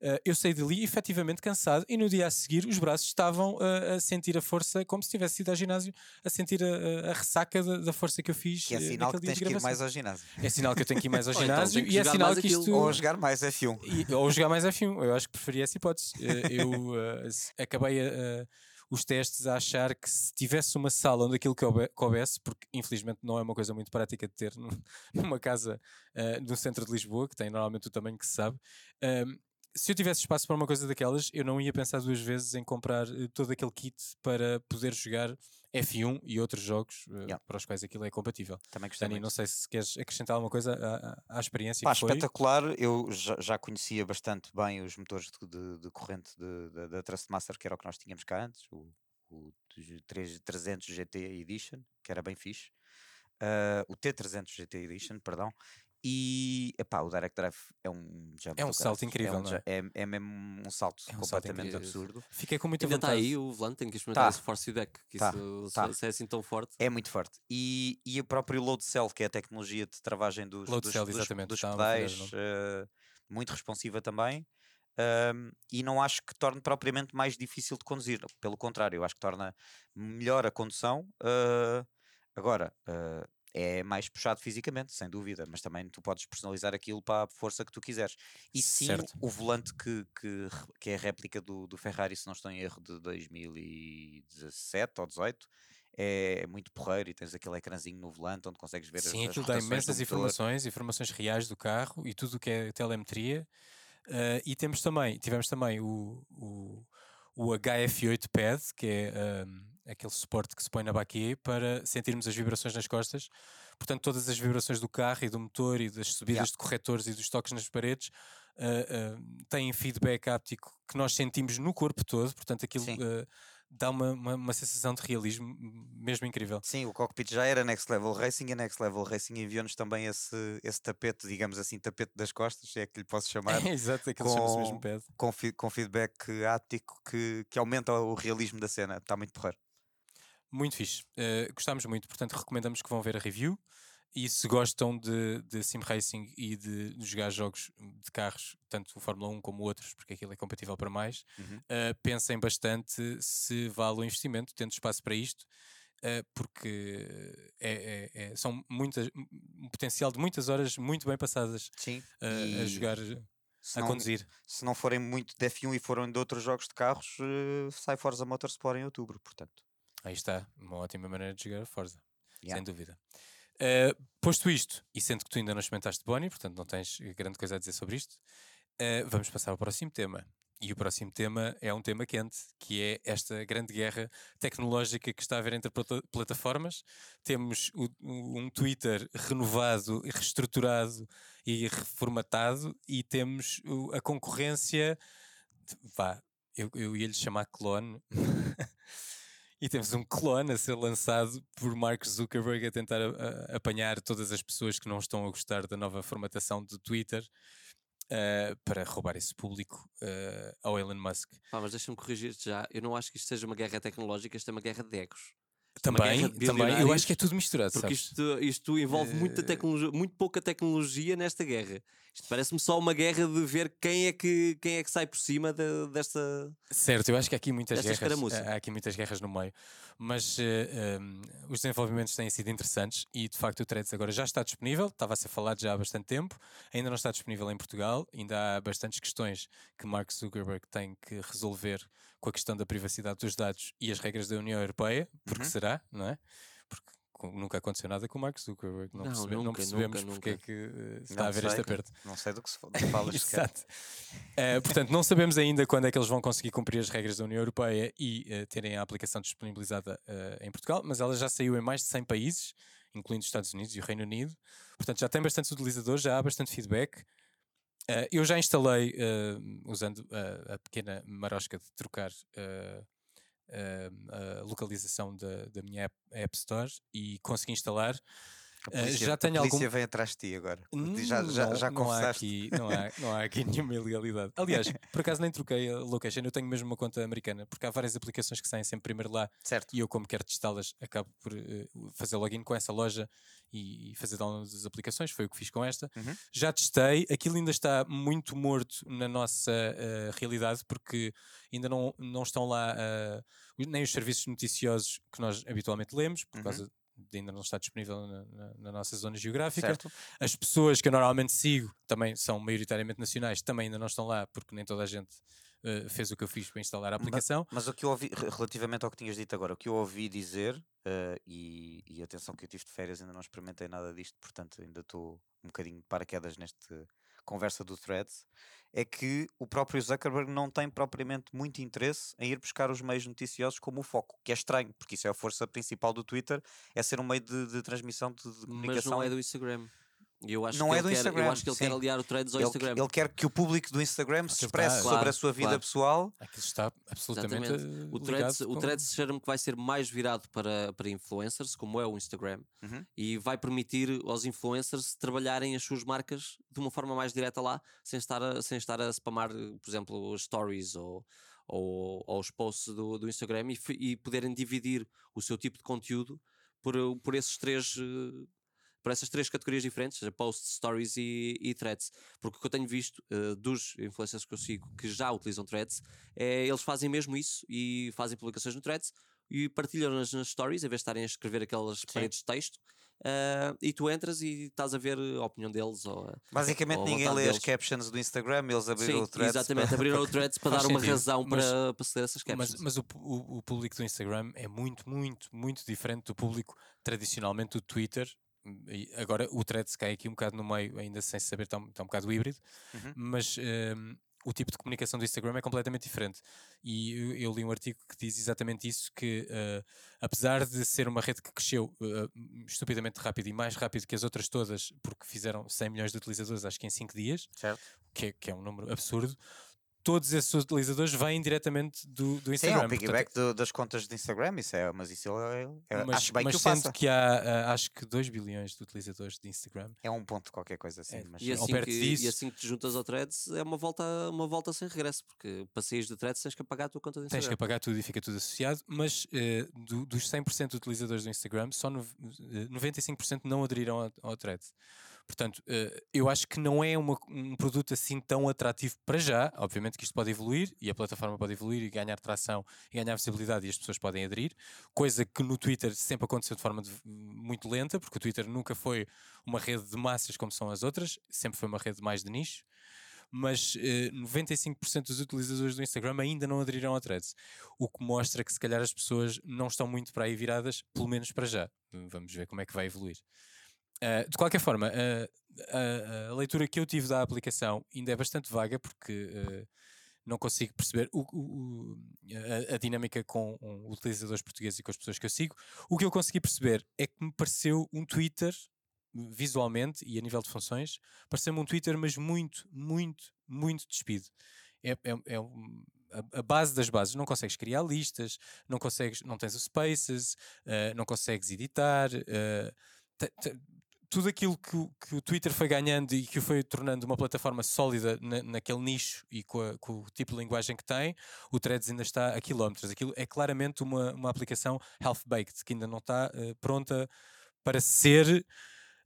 Eh, eu saí dali efetivamente cansado e no dia a seguir os braços estavam eh, a sentir a força como se tivesse ido ao ginásio, a sentir a, a- ressaca da, da força que eu fiz. Que é eh, sinal que tens que ir mais ao ginásio. É sinal que eu tenho que ir mais ao então ginásio que e é sinal que aquilo. isto. Ou a jogar mais F1. E- ou jogar mais F1. Eu acho que preferia essa hipótese. Eu s- acabei a- os testes a achar que se tivesse uma sala onde aquilo coube- coubesse, porque infelizmente não é uma coisa muito prática de ter num- numa casa eh, no centro de Lisboa, que tem normalmente o tamanho que se sabe. ehm, se eu tivesse espaço para uma coisa daquelas, eu não ia pensar duas vezes em comprar eh, todo aquele kit para poder jogar F1 e outros jogos eh, Yeah. para os quais aquilo é compatível. Também gostei Dani, muito. não sei se queres acrescentar alguma coisa à, à- experiência Pá, que foi. espetacular. Eu já, já conhecia bastante bem os motores de, de- de corrente da- Trustmaster, que era o que nós tínhamos cá antes, o, o 3- 300 GT Edition, que era bem fixe. Ah, o T300 GT Edition, perdão. E epá, o Direct Drive é um jump É um do salto caraças. incrível, é, um é? é, é mesmo um salto É um salto completamente incrível. absurdo. Fiquei com muita Ainda está vontade. aí o volante, tem que experimentar Tá. esse force feedback, que Tá, isso tá. se- é assim tão forte. É muito forte. E, e o próprio load cell, que é a tecnologia de travagem dos, Load dos, cell, dos- exatamente, dos o pedais, eh, muito responsiva também. ahm, e não acho que torne propriamente mais difícil de conduzir. Pelo contrário, eu acho que torna melhor a condução. ah, agora, ah, é mais puxado fisicamente, sem dúvida, mas também tu podes personalizar aquilo para a força que tu quiseres. E sim, Certo. o volante que, que, que é a réplica do, do Ferrari, se não estou em erro, de 2017 ou 18, é muito porreiro e tens aquele ecrãzinho no volante onde consegues ver as- Sim, as aquilo dá imensas informações, informações reais do carro e tudo o que é telemetria. Ah, e temos também, tivemos também o, o, o HF8 Pad, que é ahm, aquele suporte que se põe na baquet para sentirmos as vibrações nas costas. Portanto, todas as vibrações do carro e do motor e das subidas Yeah. de corretores e dos toques nas paredes ah, ah, têm feedback áptico que nós sentimos no corpo todo. Portanto, aquilo ah, dá uma, uma, uma sensação de realismo mesmo incrível. Sim, o cockpit já era Next Level Racing e a Next Level Racing enviou-nos também esse, esse tapete, digamos assim, tapete das costas, se é que lhe posso chamar, Exato, aquilo chama-se mesmo com- pad. com, com feedback áptico que, que aumenta o realismo da cena. Está muito porreiro. Muito fixe. Uh, gostámos muito, portanto, recomendamos que vão ver a review. E se gostam de, de sim racing e de, de jogar jogos de carros, tanto o Fórmula 1 como outros, porque aquilo é compatível para mais, Uhum. uh, pensem bastante se vale o investimento, tendo espaço para isto, uh, porque é, é- é- são muitas, um potencial de muitas horas muito bem passadas uh, a jogar, se a não, conduzir. se não forem muito de F1 e forem de outros jogos de carros, sai Forza Motorsport em outubro, portanto. Aí está, uma ótima maneira de jogar Forza, Yeah. sem dúvida. Uh, posto isto, e sendo que tu ainda não experimentaste Bonnie, portanto não tens grande coisa a dizer sobre isto, uh, vamos passar ao próximo tema. E o próximo tema é um tema quente, que é esta grande guerra tecnológica que está a haver entre plata- plataformas. Temos o- um Twitter renovado, reestruturado e reformatado, e temos a concorrência. de- vá, eu, eu ia lhe chamar clone. E temos um clone a ser lançado por Mark Zuckerberg a tentar a- a- apanhar todas as pessoas que não estão a gostar da nova formatação do Twitter eh, para roubar esse público eh, ao Elon Musk. Pá, mas deixa-me corrigir-te já. Eu não acho que isto seja uma guerra tecnológica, isto é uma guerra de egos. É Também, também, eu acho que é tudo misturado, Porque sabes? isto, isto envolve muita Eh, tecnologia, muito pouca tecnologia nesta guerra. Isto parece-me só uma guerra de ver quem é que, quem é que sai por cima de- desta. Certo, eu acho que há aqui muitas guerras, escaramuça. há aqui muitas guerras no meio, mas eh, um, os desenvolvimentos têm sido interessantes e de facto o Threads agora já está disponível, estava a ser falado já há bastante tempo, ainda não está disponível em Portugal, ainda há bastantes questões que Mark Zuckerberg tem que resolver com a questão da privacidade dos dados e as regras da União Europeia, porque Uhum. será, não é? Porque nunca aconteceu nada com o Mark Zuckerberg, não, Não, percebe- não nunca, percebemos nunca, porque é nunca. que eh, está Não a haver este aperto. Não sei do que se fa- do que falas sequer. Exato. Eh, portanto, não sabemos ainda quando é que eles vão conseguir cumprir as regras da União Europeia e eh, terem a aplicação disponibilizada em Portugal, mas ela já saiu em mais de 100 países, incluindo os Estados Unidos e o Reino Unido. Portanto, já tem bastantes utilizadores, já há bastante feedback. Eh, eu já instalei, eh, usando eh, a pequena marosca de trocar eh, a localização da, da minha app, App Store e consegui instalar. A Eh, polícia, já a tenho polícia algum- vem atrás de ti agora. Já já, não, já não há, aqui, não, há, não há aqui nenhuma ilegalidade. Aliás, por acaso nem troquei a location, eu tenho mesmo uma conta americana, porque há várias aplicações que saem sempre primeiro lá Certo. e eu, como quero testá-las, acabo por eh, fazer login com essa loja e, e fazer download das aplicações. Foi o que fiz com esta. Uhum. Já testei, aquilo ainda está muito morto na nossa eh, realidade, porque ainda não, não estão lá eh, nem os serviços noticiosos que nós habitualmente lemos, por Uhum. causa ainda não estar disponível na, na- na nossa zona geográfica. Certo. As pessoas que eu normalmente sigo também são maioritariamente nacionais, também ainda não estão lá, porque nem toda a gente eh, fez o que eu fiz para instalar a aplicação. Mas o que eu ouvi, re- relativamente ao que tinhas dito agora, o que eu ouvi dizer, eh, e, e atenção que eu tive de férias, ainda não experimentei nada disto, portanto ainda estou um bocadinho de paraquedas nesta conversa do Threads, é que o próprio Zuckerberg não tem propriamente muito interesse em ir buscar os meios noticiosos como o foco, que é estranho, porque isso é a força principal do Twitter, é ser um meio de, de transmissão de, de Mas comunicação. não é do Instagram. Eu acho Não que é ele do quer, Instagram, Eu acho que ele quer sim. aliar o Threads ao ele, Instagram. ele quer que o público do Instagram se expresse tá- sobre Claro, a sua vida claro. pessoal. Aquilo está absolutamente Exatamente. eh, O Threads, o Threads cheira-me que vai ser mais virado para, para influencers, como é o Instagram, Uhum. e vai permitir aos influencers trabalharem as suas marcas de uma forma mais direta lá, sem estar a, sem estar a spamar, por exemplo, os stories ou, ou, ou os posts do, do Instagram e, e poderem dividir o seu tipo de conteúdo por, por esses três. Por essas três categorias diferentes, seja posts, stories e, e threads. Porque o que eu tenho visto eh, dos influencers que eu sigo que já utilizam threads é eles fazem mesmo isso e fazem publicações no threads e partilham-nas nas stories, em vez de estarem a escrever aquelas paredes de texto. ah, e tu entras e estás a ver a opinião deles. Ou, Basicamente ou ninguém lê as deles. captions do Instagram, eles abriram Sim, o threads. exatamente, para- abriram o threads para dar uma razão mas- para, para aceder essas captions. Mas, mas o, o- o público do Instagram é muito, muito, muito diferente do público tradicionalmente do Twitter. Agora o Threads cai aqui um bocado no meio, ainda sem saber, está um, está um bocado híbrido, Uhum. mas ehm, o tipo de comunicação do Instagram é completamente diferente. E eu, eu li um artigo que diz exatamente isso: que eh, apesar de ser uma rede que cresceu eh, estupidamente rápido e mais rápido que as outras todas, porque fizeram 100 milhões de utilizadores, acho que em 5 dias, que é, que é um número absurdo. Todos esses utilizadores vêm diretamente do, do Sim, é Instagram. um portanto, piggyback do- das contas de Instagram, isso é, mas isso é, é- mas, acho bem mas que o faça. que há, ah, acho que 2 bilhões de utilizadores de Instagram. É um ponto qualquer coisa assim. É, mas E assim, perto que, disso- e assim que te juntas ao Threads é uma volta, uma volta sem regresso, porque saís de Threads tens que apagar a tua conta de Tens que Instagram. apagar tudo e fica tudo associado, mas eh, do- dos 100% de utilizadores do Instagram, só no, eh, 95% não aderiram ao, ao thread. Portanto, eh, eu acho que não é uma- um produto assim tão atrativo para já. Obviamente que isto pode evoluir e a plataforma pode evoluir e ganhar tração e ganhar visibilidade e as pessoas podem aderir, coisa que no Twitter sempre aconteceu de forma de- muito lenta, porque o Twitter nunca foi uma rede de massas como são as outras, sempre foi uma rede mais de nicho mas eh, 95% dos utilizadores do Instagram ainda não aderiram ao Threads, o que mostra que se calhar as pessoas não estão muito para aí viradas, pelo menos para já. Vamos ver como é que vai evoluir. Ah, de qualquer forma, ah, a, a leitura que eu tive da aplicação ainda é bastante vaga porque ah, não consigo perceber o- o- a, a dinâmica com um, utilizadores portugueses e com as pessoas que eu sigo. O que eu consegui perceber é que me pareceu um Twitter visualmente e a nível de funções, pareceu-me um Twitter, mas muito, muito, muito despido. É, é, é um- a, base das bases. Não consegues criar listas, não consegues, não tens o Spaces, eh, não consegues editar. Tudo aquilo que, o- que o Twitter foi ganhando e que o foi tornando uma plataforma sólida na- naquele nicho e com, a- com o tipo de linguagem que tem, o Threads ainda está a quilómetros. Aquilo é claramente uma, uma aplicação half-baked, que ainda não está eh, pronta para ser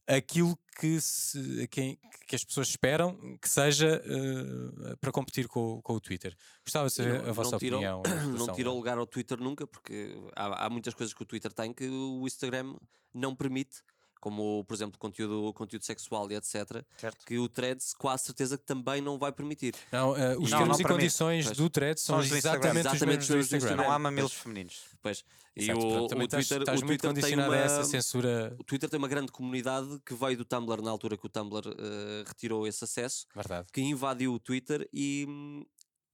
aquilo que, se- que, que as pessoas esperam que seja eh, para competir com, o- com o Twitter. Gostava de saber não- a vossa não tira o- opinião. não a- lugar ao Twitter nunca, porque há, há muitas coisas que o Twitter tem que o Instagram não permite, como por exemplo conteúdo, conteúdo sexual e etc., Certo. que o Threads quase certeza que também não vai permitir. Não, eh, os Não, termos não e condições do Threads são São os do Instagram. exatamente, os Exatamente mesmos do Instagram. Não há mamilos femininos. Pois, e Exato, o, o estás, Twitter, estás o muito Twitter tem condicionado uma, a essa censura. o Twitter tem uma grande comunidade que veio do Tumblr na altura que o Tumblr eh, retirou esse acesso, Verdade. que invadiu o Twitter e,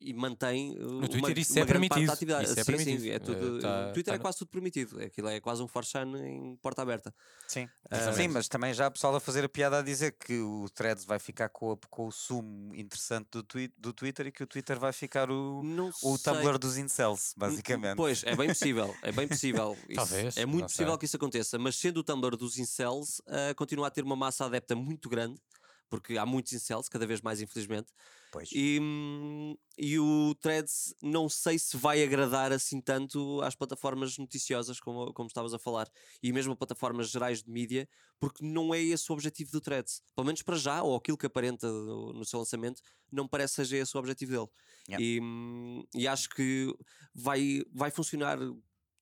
e mantém uh, No Twitter uma, isso uma é grande parte permitido, da atividade. isso é sim, permitido. sim, é tudo, tá- o Twitter tá é no- quase tudo permitido. Aquilo é quase um forchan em porta aberta. Sim. Ah, Sim, mas também já há pessoal a fazer a piada a dizer que o Threads vai ficar com, a- com o sumo interessante do, twi- do Twitter e que o Twitter vai ficar o, Não o sei. Tumblr dos incels, basicamente. Pois, é bem possível, é bem possível. Isso- Talvez, é muito possível sei. que isso aconteça, mas sendo o Tumblr dos incels, ah, continua a ter uma massa adepta muito grande, porque há muitos incels, cada vez mais, infelizmente. Pois. E, hum, e o Threads não sei se vai agradar assim tanto às plataformas noticiosas, como, como estavas a falar, e mesmo a plataformas gerais de mídia, porque não é esse o objetivo do Threads. Pelo menos para já, ou aquilo que aparenta no, seu lançamento, não parece seja esse o objetivo dele. Yeah. E, hum, e acho que vai, vai funcionar,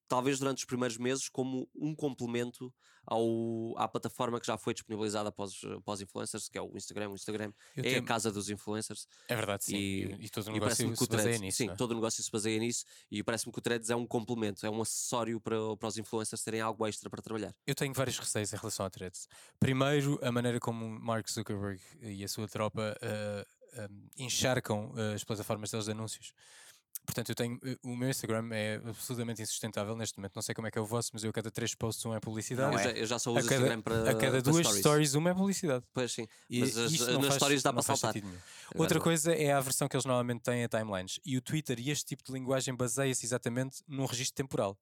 talvez durante os primeiros meses, como um complemento ao, à plataforma que já foi disponibilizada para os, para os influencers, que é o Instagram. O Instagram Eu é tenho- a casa dos influencers. É verdade, sim. E- E, todo o negócio se baseia Threads, nisso. sim, é? todo o negócio se baseia nisso e parece-me que o Threads é um complemento, é um acessório para, para os influencers terem algo extra para trabalhar. Eu tenho vários receios em relação a threads. Primeiro, a maneira como Mark Zuckerberg e a sua tropa ah, ah, encharcam ah, as plataformas deles de anúncios. Portanto, eu tenho. eh, O meu Instagram é absolutamente insustentável neste momento. Não sei como é que é o vosso, mas eu a cada três posts um é publicidade. Não eu, é? já, eu já só A uso cada, Instagram para a cada para duas stories. stories. uma é publicidade. Pois sim, E mas as- isto nas faz- stories dá para saltar. É Outra coisa é a versão que eles normalmente têm a timelines. E o Twitter e este tipo de linguagem baseia-se exatamente num registro temporal.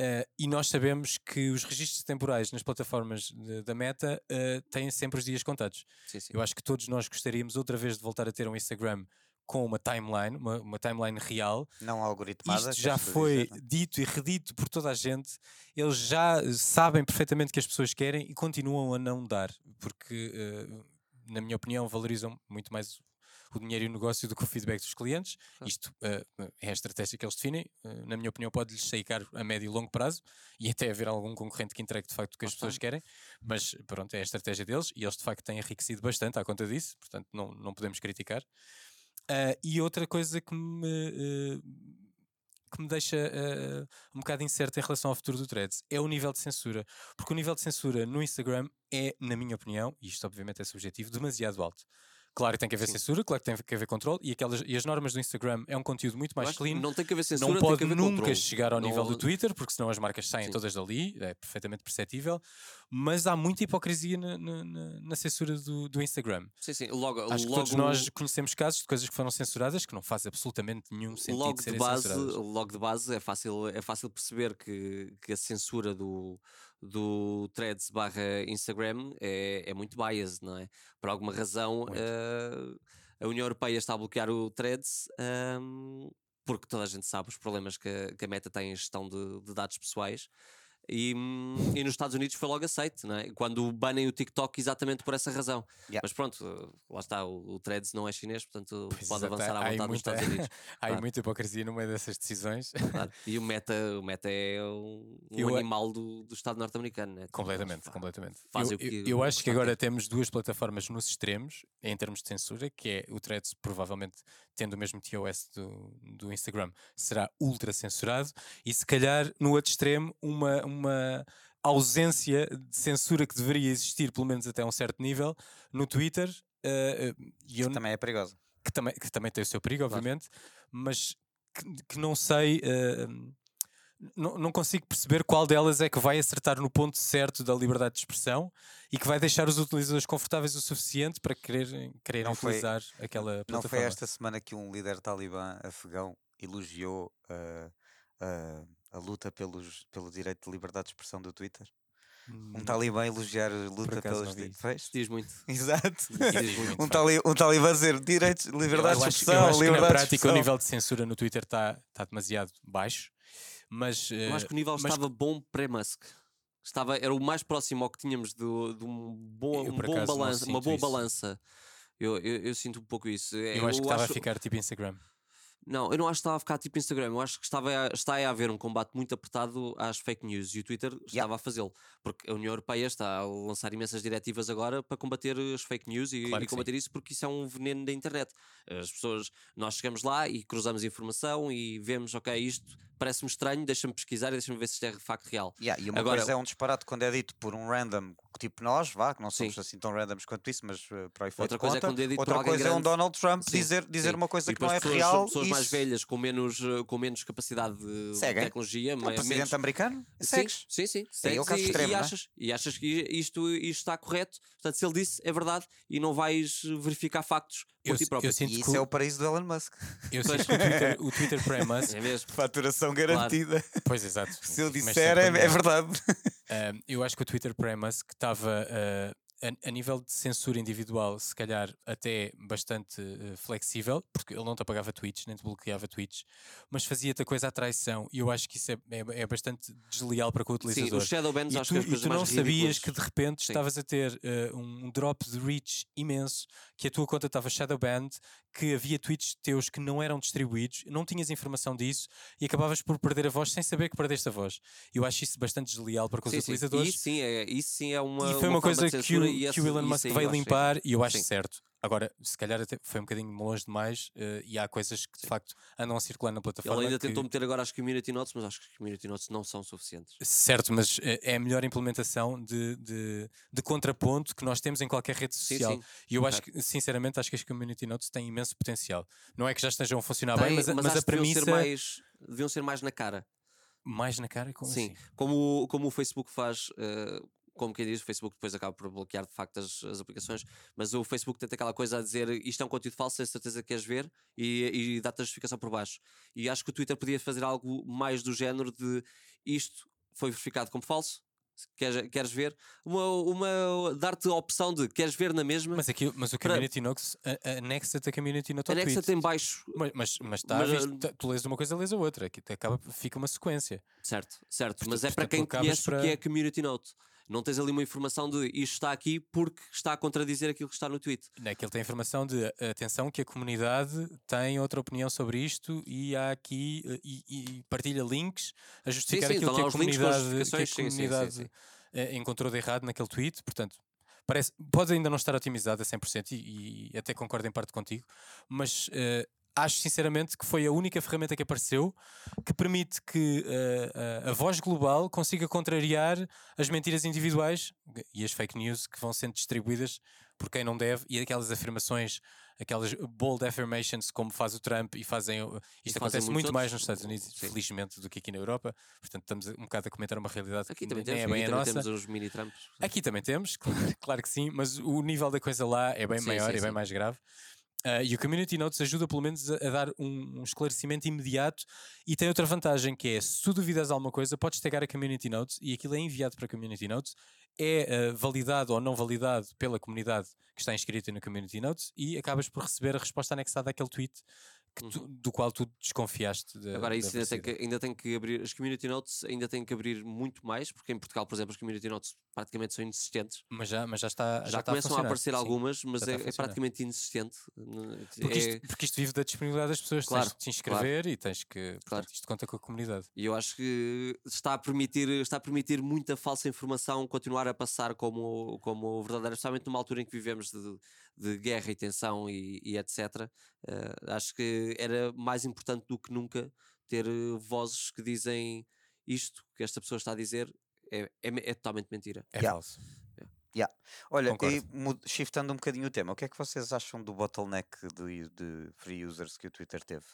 Uh, e nós sabemos que os registros temporais nas plataformas de- da Meta uh, têm sempre os dias contados. Sim, sim. Eu acho que todos nós gostaríamos outra vez de voltar a ter um Instagram com uma timeline, uma, uma timeline real. Não algoritmada. Isto já foi dizer, é? dito e redito por toda a gente. Eles já sabem perfeitamente que as pessoas querem e continuam a não dar, porque, uh, na minha opinião, valorizam muito mais o dinheiro e o negócio do que o feedback dos clientes. Isto uh, é a estratégia que eles definem. Uh, na minha opinião, pode-lhes sair caro a médio e longo prazo e até haver algum concorrente que entregue de facto o que as pessoas querem. Mas pronto, é a estratégia deles e eles de facto têm enriquecido bastante à conta disso, portanto, não, não podemos criticar. Ah, e outra coisa que me, eh, que me deixa eh, um bocado incerto em relação ao futuro do Threads é o nível de censura. Porque o nível de censura no Instagram é, na minha opinião, e isto obviamente é subjetivo, demasiado alto. Claro que tem que haver Sim. censura, claro que tem que haver controle, e, aquelas, e as normas do Instagram é um conteúdo muito mais clean. Não tem que haver censura, Não pode nunca controle. chegar ao nível Não- do Twitter, porque senão as marcas saem Sim. todas dali, é perfeitamente perceptível. Mas há muita hipocrisia na, na- na- censura do, do Instagram. Sim, sim. Logo, Acho que logo, todos nós conhecemos casos de coisas que foram censuradas que não faz absolutamente nenhum sentido logo de serem base, censuradas. logo de base é fácil, é fácil perceber que, que a censura do, do Threads barra Instagram é, é muito biased, não é? Por alguma razão eh, a União Europeia está a bloquear o Threads ahm, porque toda a gente sabe os problemas que, a- que a Meta tem em gestão de, de dados pessoais. E, hum, e nos Estados Unidos foi logo aceito, não é? quando banem o TikTok exatamente por essa razão. Yeah. Mas pronto, lá está, o, o Threads não é chinês, portanto Pois, pode exato, avançar à vontade nos muita- Estados Unidos. Há Claro. muita hipocrisia no meio dessas decisões. Claro. E o Meta, o Meta é um, um animal do, do Estado norte-americano, né? completamente, Fa- completamente. fazem Eu, o que- eu- acho que agora temos duas plataformas nos extremos em termos de censura, que é o Threads, provavelmente tendo o mesmo TOS do, do Instagram, será ultra censurado, e se calhar no outro extremo, uma, uma ausência de censura que deveria existir, pelo menos até um certo nível, no Twitter. eh, eh, e eu, Que também é perigosa. que também, que também tem o seu perigo, Claro. obviamente, mas que, que não sei, eh, não, não consigo perceber qual delas é que vai acertar no ponto certo da liberdade de expressão e que vai deixar os utilizadores confortáveis o suficiente para quererem, quererem Não foi- utilizar aquela Não plataforma. foi esta semana que um líder talibã afegão elogiou ah, a luta pelos, pelo direito de liberdade de expressão do Twitter? Um Hum, talibã elogiar a luta pelos não vi di- isso. Fez? Diz muito. Exato. Diz muito. um, tali, um talibã dizer direitos, liberdade eu de acho, eu expressão, acho que na liberdade de prática o expressão. nível de censura no Twitter está tá demasiado baixo, mas Eu acho eh, que o nível mas estava bom pré-Musk. Estava, era o mais próximo ao que tínhamos do- de um bom, Eu, um bom uma boa isso. balança. Eu, eu, eu sinto um pouco isso. Eu acho que estava a ficar tipo Instagram. Não, eu não acho que estava a ficar tipo Instagram. Eu acho que estava a, está a haver um combate muito apertado às fake news e o Twitter estava a fazê-lo. Porque a União Europeia está a lançar imensas diretivas agora para combater as fake news e, Claro e que sim. combater isso porque isso é um veneno da internet. As pessoas, nós chegamos lá e cruzamos informação e vemos, ok, isto parece-me estranho, deixa-me pesquisar e deixa-me ver se isto é de facto real. Yeah, e uma Agora- coisa é um disparate quando é dito por um random tipo nós, vá, que não somos Sim. assim tão randoms quanto isso, mas uh, para efeito Outra coisa é conta. quando é dito Outra coisa é um grande. Donald Trump Sim, dizer, dizer uma coisa E que não é pessoas, real. Pessoas e mais velhas com menos, eh, com menos capacidade de, Seguem. tecnologia, Um me- presidente menos, americano? Sim, Segues? sim, sim. É segues o caso e, extremo, e não é? achas, e achas que isto, isto está correto. Portanto, se ele disse, é verdade e não vais verificar factos por Eu, ti próprio. eu sinto E que, isso é o- paraíso do Elon Musk. eu sinto que o Twitter, o Twitter para Musk, É mesmo. Faturação garantida. pois exato. Se eu mas disser, é, é verdade. Ah, eu acho que o Twitter para Musk estava ah, a, a nível de censura individual, se calhar até bastante ah, flexível, porque ele não te apagava tweets, nem te bloqueava tweets, mas fazia-te a coisa à traição. E eu acho que isso é, é, é bastante desleal para com o Sim, utilizador. os shadow bans E acho tu, que é e tu não sabias ridículas. que de repente Sim. estavas a ter eh, um drop de reach imenso, que a tua conta estava shadowbanned, que havia tweets teus que não eram distribuídos, não tinhas informação disso e acabavas por perder a voz sem saber que perdeste a voz. Eu acho isso bastante desleal para com os Sim, sim. utilizadores. Isso sim é, isso sim é uma. e foi uma, forma coisa que o, que o Elon Musk veio acho, sim. limpar e eu acho Sim. certo. Agora, se calhar até foi um bocadinho longe demais eh, e há coisas que de facto andam a circular na plataforma. Ele ainda que- tentou meter agora as community notes, mas acho que as community notes não são suficientes. Certo, mas eh, é a melhor implementação de, de, de contraponto que nós temos em qualquer rede social. sim. E eu acho que, sinceramente, acho que as community notes têm imenso potencial. Não é que já estejam a funcionar Tem, bem, mas, a- mas acho a que deviam premissa ser mais, deviam ser mais na cara. mais na cara como Sim, assim? como, o- como o Facebook faz, eh, como quem diz, o Facebook depois acaba por bloquear de facto as, as aplicações, mas o Facebook tem aquela coisa a dizer isto é um conteúdo falso, tens certeza que queres ver e, e dá-te a justificação por baixo. E acho que o Twitter podia fazer algo mais do género de isto foi verificado como falso. Queres, queres ver? Uma, uma, Dar-te a opção de queres ver na mesma. Mas, aqui, mas o Para- community notes a- anexa-te a community note ao Anexa tweet. tem baixo. Mas, mas, mas está Mas, visto, ah, tá- tu lês uma coisa, lês a outra. Aqui acaba, fica uma sequência. Certo, certo. Portanto- mas é para quem conhece o que para- é community note. Não tens ali uma informação de isto está aqui porque está a contradizer aquilo que está no tweet. Naquele Né, tem a informação de atenção que a comunidade tem outra opinião sobre isto e há aqui e, e partilha links a justificar sim, aquilo estão que a comunidade, que a sim, sim, sim, comunidade sim. eh, encontrou de errado naquele tweet. Portanto, parece, pode ainda não estar otimizado a 100% e, e até concordo em parte contigo, mas eh, acho sinceramente que foi a única ferramenta que apareceu que permite que eh, a, a voz global consiga contrariar as mentiras individuais e as fake news que vão sendo distribuídas por quem não deve e aquelas afirmações, aquelas bold affirmations como faz o Trump e fazem isto fazem acontece muitos muito mais nos Estados Unidos, sim. felizmente, do que aqui na Europa. Portanto, estamos a- um bocado a comentar uma realidade Aqui que também temos, é aqui bem a também nossa. temos uns mini Trumps. Aqui também temos, claro, claro que sim, mas o nível da coisa lá é bem Sim, maior e bem mais grave. Ah, e o Community Notes ajuda pelo menos a, a dar um, um esclarecimento imediato e tem outra vantagem que é se tu duvidas alguma coisa, podes tagar a Community Notes e aquilo é enviado para a Community Notes, é ah, validado ou não validado pela comunidade que está inscrita no Community Notes e acabas por receber a resposta anexada àquele tweet do qual tu desconfiaste. da- Uhum. Agora, isso ainda tem, que, ainda tem que abrir. As community notes ainda têm que abrir muito mais, porque em Portugal, por exemplo, as community notes praticamente são inexistentes. Mas já, mas já está. Já, está começam a, funcionar, aparecer sim. algumas, mas a é, é praticamente inexistente. N- Porque, é- isto, porque isto vive da disponibilidade das pessoas, Claro, tens de te inscrever e tens que. Claro. Portanto, isto conta com a comunidade. E eu acho que está a permitir, está a permitir muita falsa informação continuar a passar como, como verdadeira, especialmente numa altura em que vivemos de, de guerra e tensão e, e etc. Eh, acho que era mais importante do que nunca ter eh, vozes que dizem isto que esta pessoa está a dizer é, é, é totalmente mentira. É Yeah. falso. Olha, Concordo. e mud- shiftando um bocadinho o tema, o que é que vocês acham do bottleneck de, de free users que o Twitter teve?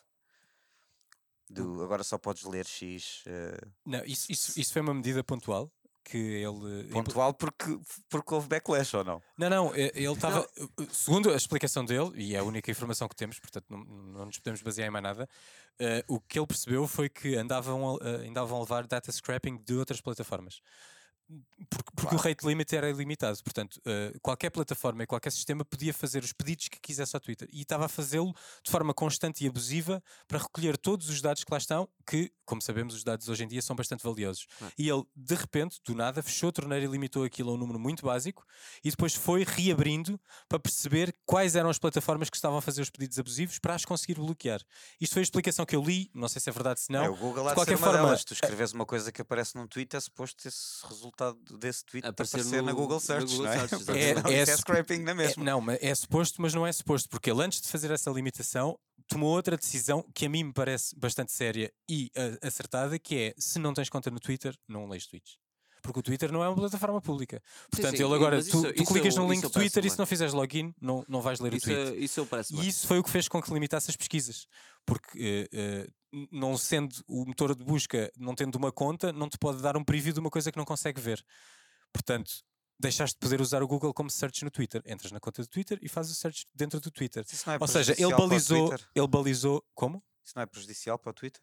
Do, agora só podes ler X eh, Não, isso, isso, isso foi uma medida pontual que ele. pontual porque, porque houve backlash ou não? Não, não, ele estava. Segundo a explicação dele, e é a única informação que temos, portanto não, não nos podemos basear em mais nada, eh, o que ele percebeu foi que andavam a, eh, andavam a levar data scrapping de outras plataformas. Porque, porque o rate limit era ilimitado, portanto, eh, qualquer plataforma e qualquer sistema podia fazer os pedidos que quisesse ao Twitter e estava a fazê-lo de forma constante e abusiva para recolher todos os dados que lá estão, que, como sabemos, os dados hoje em dia são bastante valiosos. Claro. E ele, de repente, do nada, fechou a torneira e limitou aquilo a um número muito básico e depois foi reabrindo para perceber quais eram as plataformas que estavam a fazer os pedidos abusivos para as conseguir bloquear. Isto foi a explicação que eu li, não sei se é verdade se não. é, o Google de qualquer forma, delas. Tu escreves uma coisa que aparece num tweet, é suposto esse resultado desse tweet Aparecer aparecer, na no- Google na Search, Google não é? Search, É- é isso é scraping na É, mesma. não, mas é suposto, mas não é suposto, porque ele antes de fazer essa limitação tomou outra decisão que a mim me parece bastante séria e uh, acertada, que é se não tens conta no Twitter, não lês tweets. Porque o Twitter não é uma plataforma pública. Portanto, sim, ele agora, mas tu, isso- tu isso clicas eu- no link isso eu do Twitter e se não fizeres login, não, não vais ler Isso, o tweet. é- isso eu parece E isso foi o que fez com que limitasse as pesquisas. Porque eh, n- não sendo o motor de busca, não tendo uma conta, não te pode dar um preview de uma coisa que não consegue ver. Portanto, deixaste de poder usar o Google como search no Twitter. Entras na conta do Twitter e fazes o search dentro do Twitter. É Ou seja, ele balizou, ele balizou. Como? Isso não é prejudicial para o Twitter?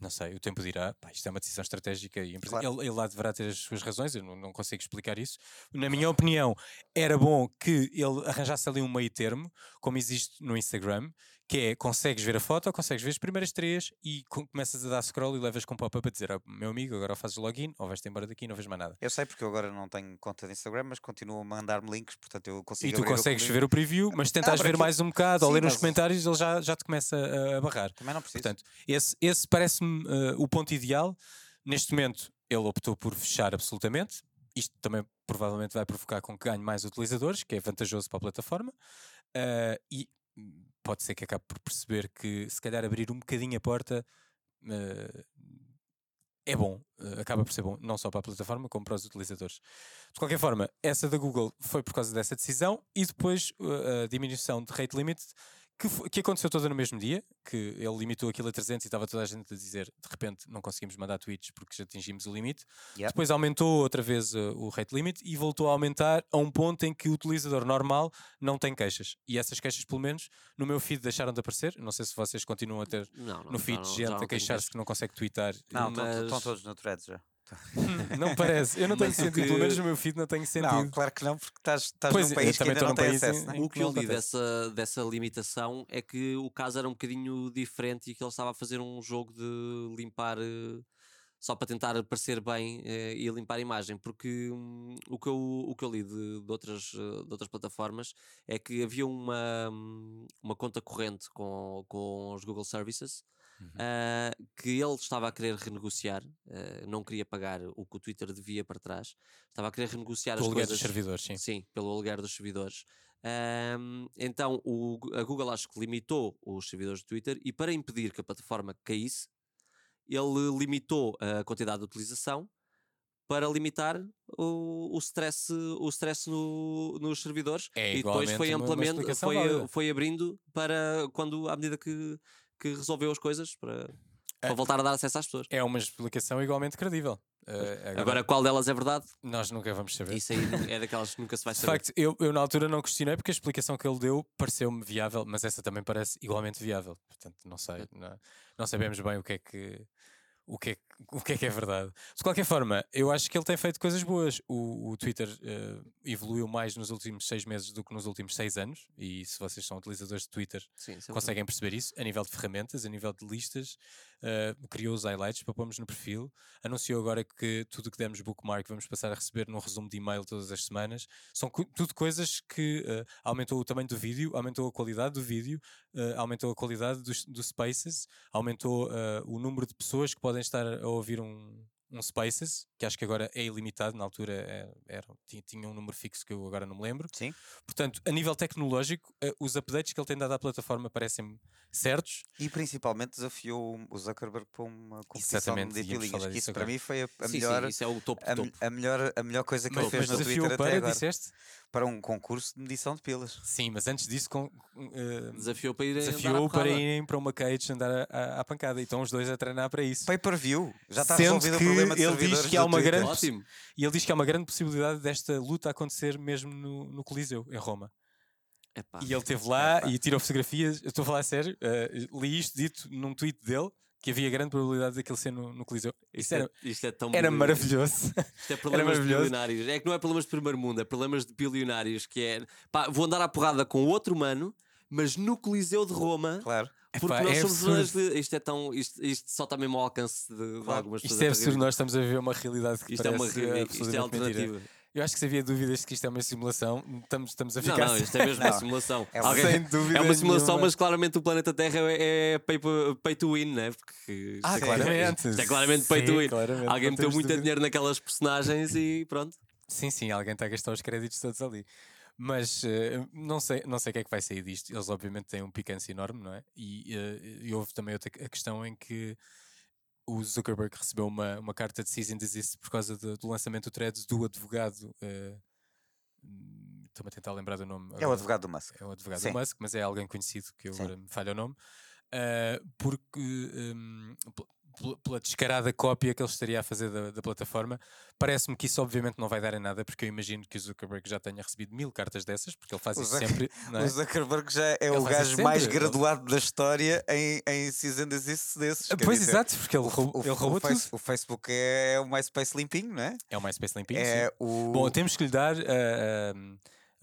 Não sei, o tempo dirá. Pá, isto é uma decisão estratégica e empresa- Claro. ele, ele lá deverá ter as suas razões. Eu não, não consigo explicar isso. Na minha opinião, era bom que ele arranjasse ali um meio termo, como existe no Instagram, que é consegues ver a foto, consegues ver as primeiras três e co- começas a dar scroll e levas com pop-up a dizer: "Ah, meu amigo, agora fazes login ou vais-te embora daqui e não vês mais nada. Eu sei porque eu agora não tenho conta de Instagram, mas continuo a mandar-me links, portanto eu consigo E tu o consegues ver o preview, mas se tentares Abre ver aquilo. mais um bocado ou Sim, ler nos mas- comentários, ele já, já te começa a, a barrar. Também não preciso. Portanto, esse, esse parece-me eh, o ponto ideal. Neste momento, ele optou por fechar absolutamente. Isto também provavelmente vai provocar com que ganhe mais utilizadores, que é vantajoso para a plataforma. Eh, e pode ser que acabe por perceber que, se calhar, abrir um bocadinho a porta eh, é bom. eh, acaba por ser bom, não só para a plataforma, como para os utilizadores. De qualquer forma, essa da Google foi por causa dessa decisão e depois uh, a diminuição de rate limit que, que aconteceu toda no mesmo dia, que ele limitou aquilo a 300 e estava toda a gente a dizer de repente não conseguimos mandar tweets porque já atingimos o limite. Yep. Depois aumentou outra vez uh, o rate limit e voltou a aumentar a um ponto em que o utilizador normal não tem queixas. E essas queixas, pelo menos, no meu feed deixaram de aparecer. Não sei se vocês continuam a ter Não, não, no feed não- gente não a queixar-se que não consegue tweetar. Não, estão mas- todos no threads já. não parece. Eu não tenho sentido. Pelo que- menos no meu feed não tenho sentido. Não, claro que não, porque estás, estás Pois, num eu país que também ainda não tem país acesso. em- né? O que eu li dessa, dessa limitação é que o caso era um bocadinho diferente e que ele estava a fazer um jogo de limpar eh, só para tentar parecer bem eh, e limpar a imagem, porque hum, o, que eu, o que eu li de, de outras, eh, de outras plataformas é que havia uma, hum, uma conta corrente com, com os Google Services. Uhum. ah, que ele estava a querer renegociar, ah, não queria pagar o que o Twitter devia para trás, estava a querer renegociar Pelo as coisas. dos servidores, sim. Sim, pelo aluguer dos servidores. Ahm, então o a Google acho que limitou os servidores do Twitter e para impedir que a plataforma caísse, ele limitou a quantidade de utilização para limitar o, o stress, o stress no- nos servidores É e depois foi amplamente, foi, válida. foi abrindo para quando à medida que, que resolveu as coisas para, É. para voltar a dar acesso às pessoas. É uma explicação igualmente credível. Uh, Agora, qual delas é verdade? nós nunca vamos saber. Isso aí é daquelas que nunca se vai De saber. facto, eu, eu na altura não questionei porque a explicação que ele deu pareceu-me viável, mas essa também parece igualmente viável. Portanto, não sei, não, não sabemos bem o que é que. O que, é, que- o que é que é verdade? De qualquer forma, eu acho que ele tem feito coisas boas. O, o Twitter eh, evoluiu mais nos últimos seis meses do que nos últimos seis anos. E se vocês são utilizadores de Twitter, Sim, é conseguem perceber isso a nível de ferramentas, a nível de listas, eh, criou os highlights para pormos no perfil, anunciou agora que tudo que demos bookmark vamos passar a receber num resumo de e-mail todas as semanas. São tudo coisas que eh, aumentou o tamanho do vídeo, aumentou a qualidade do vídeo, eh, aumentou a qualidade dos, dos spaces, aumentou o número de pessoas que podem estar a ouvir um, um spaces, que acho que agora é ilimitado, na altura eh, era, tinha, tinha um número fixo que eu agora não me lembro. Sim. Portanto, a nível tecnológico, eh, os updates que ele tem dado à plataforma parecem certos. E principalmente desafiou o Zuckerberg para uma competição Exatamente, de pilinhas. Que isso para agora. mim foi a, a Sim, melhor. sim, isso é o topo A, a melhor, a melhor coisa que Mas, ele fez mas no Twitter até para, agora. disseste? Para um concurso de medição de pilas. Sim, mas antes disso com, eh, Desafiou para ir desafiou para irem para uma cage andar à, à- à pancada. E estão os dois a treinar para isso. Pay per view. Já está Sendo resolvido o problema de ele diz servidores que há do uma Twitter. grande- Ótimo. E ele diz que há uma grande possibilidade desta luta acontecer mesmo no, no Coliseu, em Roma. Epá. E ele esteve lá Epá. e tirou fotografias. Eu estou a falar a sério, eh, li isto dito num tweet dele que havia grande probabilidade daquilo ser no, no Coliseu. Isto, era, é, isto é tão era maravilhoso. Isto é problemas de bilionários. É que não é problemas de primeiro mundo, é problemas de bilionários. Que é pá, vou andar à porrada com outro humano, mas no Coliseu de Roma. Claro. Porque Epá, nós é somos zonas de. Isto é tão. Isto, isto só está mesmo ao alcance de, de Claro. algumas pessoas. Isto é absurdo, nós estamos a viver uma realidade que Isto é uma isto é absolutamente mentira. alternativa. Eu acho que se havia dúvidas de que isto é uma simulação, estamos, estamos a Não, ficar não, isto é mesmo uma Não. simulação. É uma- Alguém- sem dúvida é uma simulação, nenhuma. mas claramente o planeta Terra é, é pay, to- pay to win, né? Porque isto Ah, é- claramente. Isto é claramente pay to Sim, win. claramente, Alguém não meteu muito dúvida. dinheiro naquelas personagens e pronto. Sim, sim, alguém está a gastar os créditos todos ali. Mas eh, não, sei, não sei o que é que vai sair disto. Eles, obviamente, têm um picância enorme, não é? E, eh, e houve também outra a questão em que o Zuckerberg recebeu uma, uma carta de cease and desist por causa do, do lançamento do threads do advogado. hum, Estou-me a tentar lembrar do nome. É o advogado do Musk. É o advogado Sim. do Musk, mas é alguém conhecido que eu Sim. agora me falha o nome. ah, porque pel- pela descarada cópia que ele estaria a fazer da, da plataforma, parece-me que isso obviamente não vai dar em nada, porque eu imagino que o Zuckerberg já tenha recebido mil cartas dessas, porque ele faz O isso sempre. É? O Zuckerberg já é Ele o gajo mais sempre, ele- graduado da história em, em season desses desses. Pois dizer, exato, porque ele, roubou, o- ele roubou o, tudo. Face- o Facebook é o MySpace limpinho, não é? É o MySpace limpinho. É sim. o. Bom, temos que lhe dar ah, ah,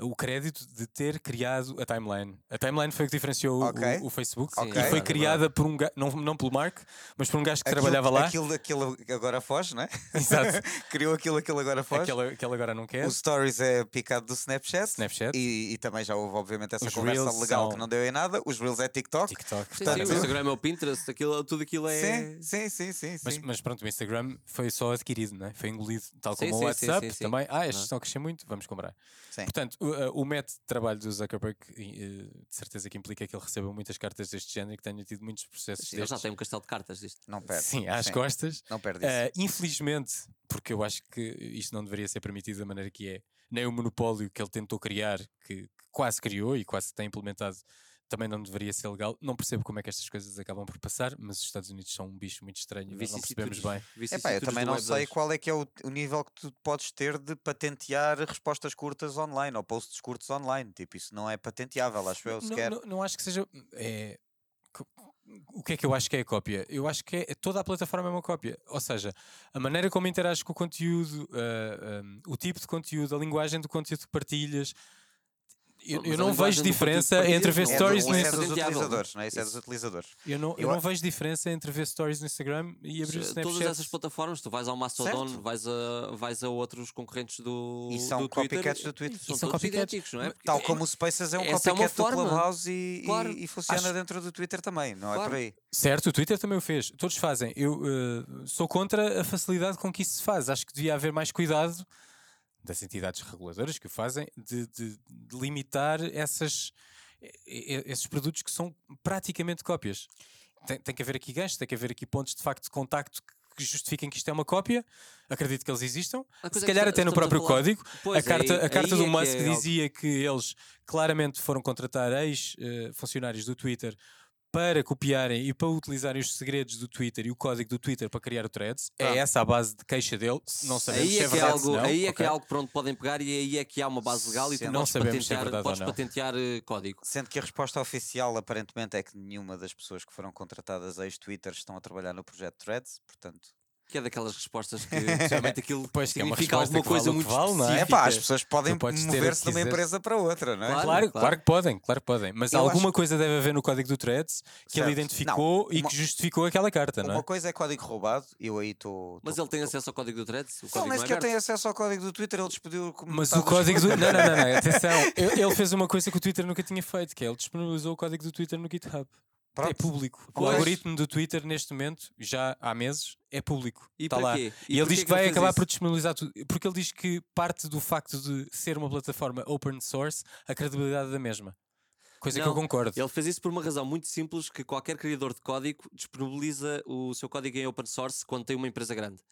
o crédito de ter criado a timeline. A timeline foi o que diferenciou o- Ok. o, o Facebook Ok. e foi criada por um gajo, não, não pelo Mark, mas por um gajo que aquilo- trabalhava lá. Aquilo, aquilo agora foge, não é? Exato. Criou aquilo, aquilo agora foge. Aquele, aquele agora não quer. O Stories é picado do Snapchat. Snapchat. E, e também já houve, obviamente, essa Os conversa Reels legal são- que não deu em nada. Os Reels é TikTok. TikTok. Sim, sim, Portanto- o Instagram é o Pinterest, aquilo, tudo aquilo é. Sim, sim, sim, sim. Mas, sim. mas pronto, o Instagram foi só adquirido, não é? foi engolido, tal Sim, como o sim, WhatsApp sim, sim, sim. também. Ah, estes estão a crescer muito, vamos comprar. Sim. Portanto, uh, o método de trabalho do Zuckerberg, eh, de certeza que implica que ele receba muitas cartas deste género e que tenha tido muitos processos Sim, ele já tem um castelo de cartas disto. Não perde. Sim, às Sim, costas. Não perde isso. Uh, infelizmente, porque eu acho que isto não deveria ser permitido da maneira que é, nem o monopólio que ele tentou criar, que, que quase criou e quase tem implementado, também não deveria ser legal. Não percebo como é que estas coisas acabam por passar, mas os Estados Unidos são um bicho muito estranho e nós não percebemos bem. Epá, eu também não Web sei 2. qual é que é o, o nível que tu podes ter de patentear respostas curtas online ou posts curtos online. Tipo, isso não é patenteável, acho eu, Não, sequer. não, não acho que seja. É, o que é que eu acho que é a cópia? Eu acho que é, toda a plataforma é uma cópia. Ou seja, a maneira como interages com o conteúdo, ah, ah, o tipo de conteúdo, a linguagem do conteúdo que partilhas. Eu, eu não vejo do diferença entre ver não É, stories do, no isso é Instagram. dos utilizadores, não é? Isso é dos utilizadores. Eu não, eu Eu não vejo diferença entre ver stories no Instagram e abrir o Todas essas plataformas, tu vais ao Mastodon, Certo. vais a, vais a outros concorrentes do, E são do Twitter. copycats do Twitter. São, E são todos copycats. idênticos, não é? Porque- Tal como o Spaces é um essa é copycat do forma. Clubhouse e, e- Claro. e funciona Acho- dentro do Twitter também, não é Claro. por aí. Certo, o Twitter também o fez. Todos fazem. Eu eh, sou contra a facilidade com que isso se faz. Acho que devia haver mais cuidado das entidades reguladoras que o fazem de, de- de limitar essas, esses produtos que são praticamente cópias. Tem, tem que haver aqui ganchos, tem que haver aqui pontos de facto de contacto que- que justifiquem que isto é uma cópia. Acredito que eles existam. Se é calhar até no próprio código. Pois, a carta, aí- a carta do é que Musk é dizia que eles claramente foram contratar ex-funcionários do Twitter para copiarem e para utilizarem os segredos do Twitter e o código do Twitter para criar o Threads. Ah. É essa a base de queixa dele. Não sabemos Aí se é, é que é verdade algo, não. aí é que ok? é algo para onde podem pegar e aí é que há uma base legal e tu não podes sabemos se é patentear, verdade ou podes não. patentear eh, código. Sendo que a resposta oficial aparentemente é que nenhuma das pessoas que foram contratadas ex-Twitter estão a trabalhar no projeto Threads, portanto. Que é daquelas respostas que realmente aquilo Pois, que é uma significa resposta alguma que vale coisa que muito vale, não é? É pá, as pessoas podem que mover-se de uma empresa para outra, não é? Claro. Claro, claro que podem, claro que podem. Mas Eu alguma acho- coisa deve haver no código do Threads que ele Certo. identificou Não, e uma- que justificou aquela carta, não Uma é? coisa é código roubado, eu aí estou. Mas ele tem acesso ao código do Threads? O Ele código não é sequer tem acesso ao código do Twitter, ele despediu como Mas o código do. Não, Twitter. não, não, não, atenção. Ele ele fez uma coisa que o Twitter nunca tinha feito, que é ele disponibilizou o código do Twitter no GitHub. É Pronto. público. O algoritmo do Twitter, neste momento, já há meses, é público. E Está lá. quê? E, ele porquê diz que que ele vai acabar isso? por disponibilizar tudo. Porque ele diz que parte do facto de ser uma plataforma open source, a credibilidade da mesma. Coisa que eu Não, concordo. Ele fez isso por uma razão muito simples que qualquer criador de código disponibiliza o seu código em open source quando tem uma empresa grande.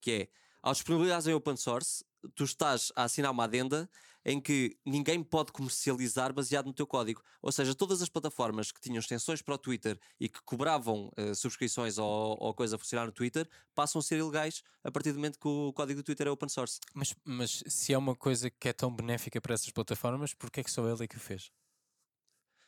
Que é, ao disponibilizares em open source, tu estás a assinar uma adenda em que ninguém pode comercializar baseado no teu código. Ou seja, todas as plataformas que tinham extensões para o Twitter e que cobravam eh, subscrições ou, ou coisa a funcionar no Twitter passam a ser ilegais a partir do momento que o código do Twitter é open source. Mas, mas se é uma coisa que é tão benéfica para essas plataformas, porquê é que só ele é que o fez?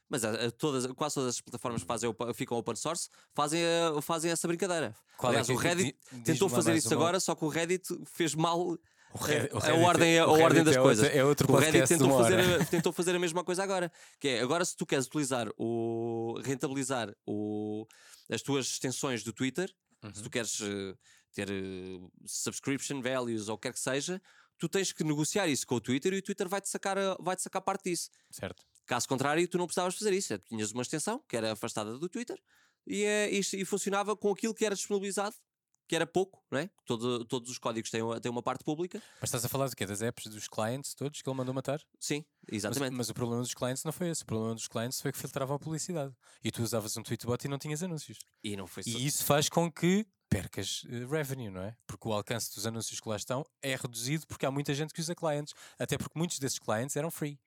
Mas a- a todas, quase todas as plataformas que fazem, ficam open source fazem, a- fazem essa brincadeira. Qual é Aliás, que- o Reddit tentou fazer isso uma. agora, só que o Reddit fez mal O Re- o a Reddit- ordem, a ordem Reddit das é coisas. É outro o Reddit tentou fazer, tentou fazer a mesma coisa agora. Que é, agora se tu queres utilizar o. rentabilizar o, as tuas extensões do Twitter, se Uhum. tu queres eh, ter eh, subscription values ou o que quer que seja, tu tens que negociar isso com o Twitter e o Twitter vai-te sacar, a- vai-te sacar parte disso. Certo. Caso contrário, tu não precisavas fazer isso. Tu tinhas uma extensão que era afastada do Twitter e, eh, e, e funcionava com aquilo que era disponibilizado que era pouco, não é? Todo, todos os códigos têm, uma- têm uma parte pública. Mas estás a falar do quê? Das apps dos clients todos que ele mandou matar? Sim, Mas, exatamente. mas o problema dos clients não foi esse. O problema dos clients foi que filtravam a publicidade. E tu usavas um tweetbot e não tinhas anúncios. E não foi só. E isso faz com que percas eh, revenue, não é? Porque o alcance dos anúncios que lá estão é reduzido porque há muita gente que usa clients. Até porque muitos desses clients eram free.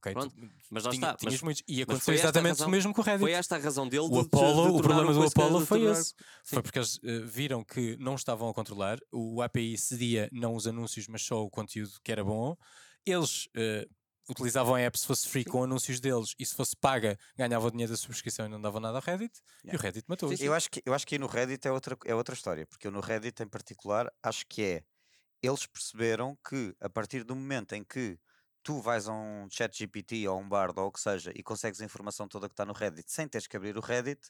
Ok? Pronto, Tu- mas lá tinha- está, Tinhas mas- muitos. E aconteceu exatamente razão- o mesmo com o Reddit. Foi esta a razão dele de, O de- Apollo, de o tornar problema do Apollo de foi tornar- esse. Foi porque eles eh, viram que não estavam a controlar. O API cedia não os anúncios, mas só o conteúdo que era bom. Eles eh, utilizavam a app se fosse free com anúncios deles e se fosse paga ganhavam o dinheiro da subscrição e não davam nada ao Reddit. E o Reddit matou-os. Eu acho, que, eu acho que aí no Reddit é outra, é outra história, porque eu no Reddit em particular acho que é. Eles perceberam que a partir do momento em que tu vais a um chat GPT ou a um Bard ou o que seja e consegues a informação toda que está no Reddit sem teres que abrir o Reddit,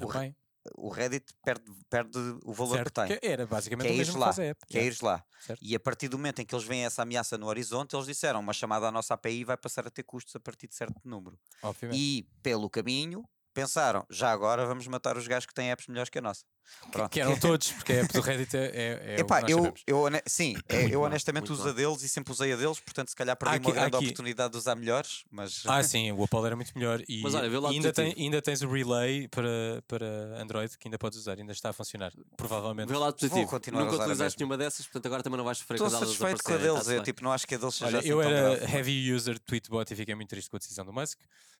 o, Re- Também. o Reddit perde, perde o valor Certo? que tem. Que era basicamente Que é o mesmo lá, que app. Que é ires lá. Certo. E a partir do momento em que eles veem essa ameaça no horizonte, eles disseram uma chamada à nossa API vai passar a ter custos a partir de certo número. Obviamente. E pelo caminho pensaram, já agora vamos matar os gajos que têm apps melhores que a nossa. Pronto. Que eram todos, porque a app do Reddit é, é, é Epá, o que nós eu, sabemos. eu, sim, é, eu bom, honestamente uso a bom. deles e sempre usei a deles, portanto se calhar perdi aqui- uma grande aqui- oportunidade de usar melhores, mas Ah, sim, o Apollo era muito melhor. E, Mas olha, vê lá e ainda, tem, ainda tens o Relay para, para Android que ainda podes usar, ainda está a funcionar. Provavelmente. Vê lado positivo. continuar a Nunca usar a utilizaste nenhuma dessas, portanto agora também não vais sofrer estou com elas satisfeito com a deles. Eu bem. tipo, não acho que a deles seja Olha, assim eu tão era grave. heavy user de Tweetbot e fiquei muito triste com a decisão do Musk,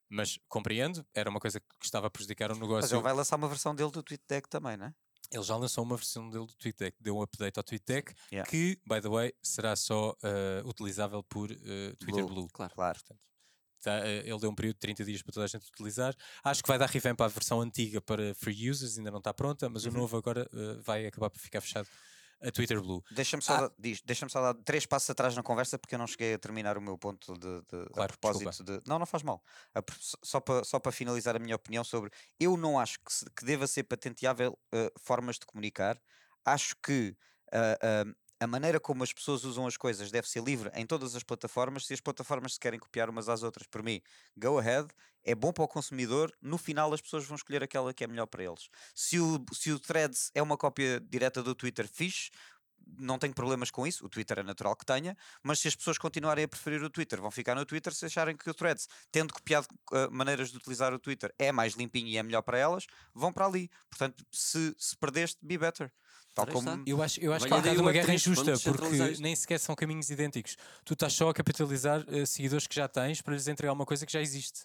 mas compreendo, era uma coisa que estava a prejudicar o Mas negócio. ele vai lançar uma versão dele do TweetDeck também, não é? Ele já lançou uma versão dele do TweetDeck, deu um update ao TweetDeck Yeah. que, by the way, será só eh, utilizável por eh, Twitter Blue, Blue. Claro. Claro. Portanto, tá, eh, ele deu um período de 30 dias para toda a gente utilizar. Acho que vai dar revamp à versão antiga para free users, ainda não está pronta, mas Uhum. o novo agora vai acabar por ficar fechado a Twitter Blue. Deixa-me só, Ah. dar- diz- deixa-me só dar três passos atrás na conversa porque eu não cheguei a terminar o meu ponto de, de- a Claro, propósito de. Não, não faz mal. A só- para só para finalizar a minha opinião sobre. Eu não acho que, se- que deva ser patenteável eh, formas de comunicar. Acho que ah, ah, a maneira como as pessoas usam as coisas deve ser livre em todas as plataformas. Se as plataformas se querem copiar umas às outras, por mim, go ahead. É bom para o consumidor. No final, as pessoas vão escolher aquela que é melhor para eles. Se o, se o Threads é uma cópia direta do Twitter, fixe não tenho problemas com isso, o Twitter é natural que tenha, mas se as pessoas continuarem a preferir o Twitter, vão ficar no Twitter se acharem que o Threads, tendo copiado uh, maneiras de utilizar o Twitter, é mais limpinho e é melhor para elas, vão para ali. Portanto, se, se perdeste, be better. Tal como. Eu acho, eu acho que é um bocado o uma guerra Web3, vamos injusta, porque nem sequer são caminhos idênticos. Tu estás só a capitalizar eh, seguidores que já tens para lhes entregar uma coisa que já existe.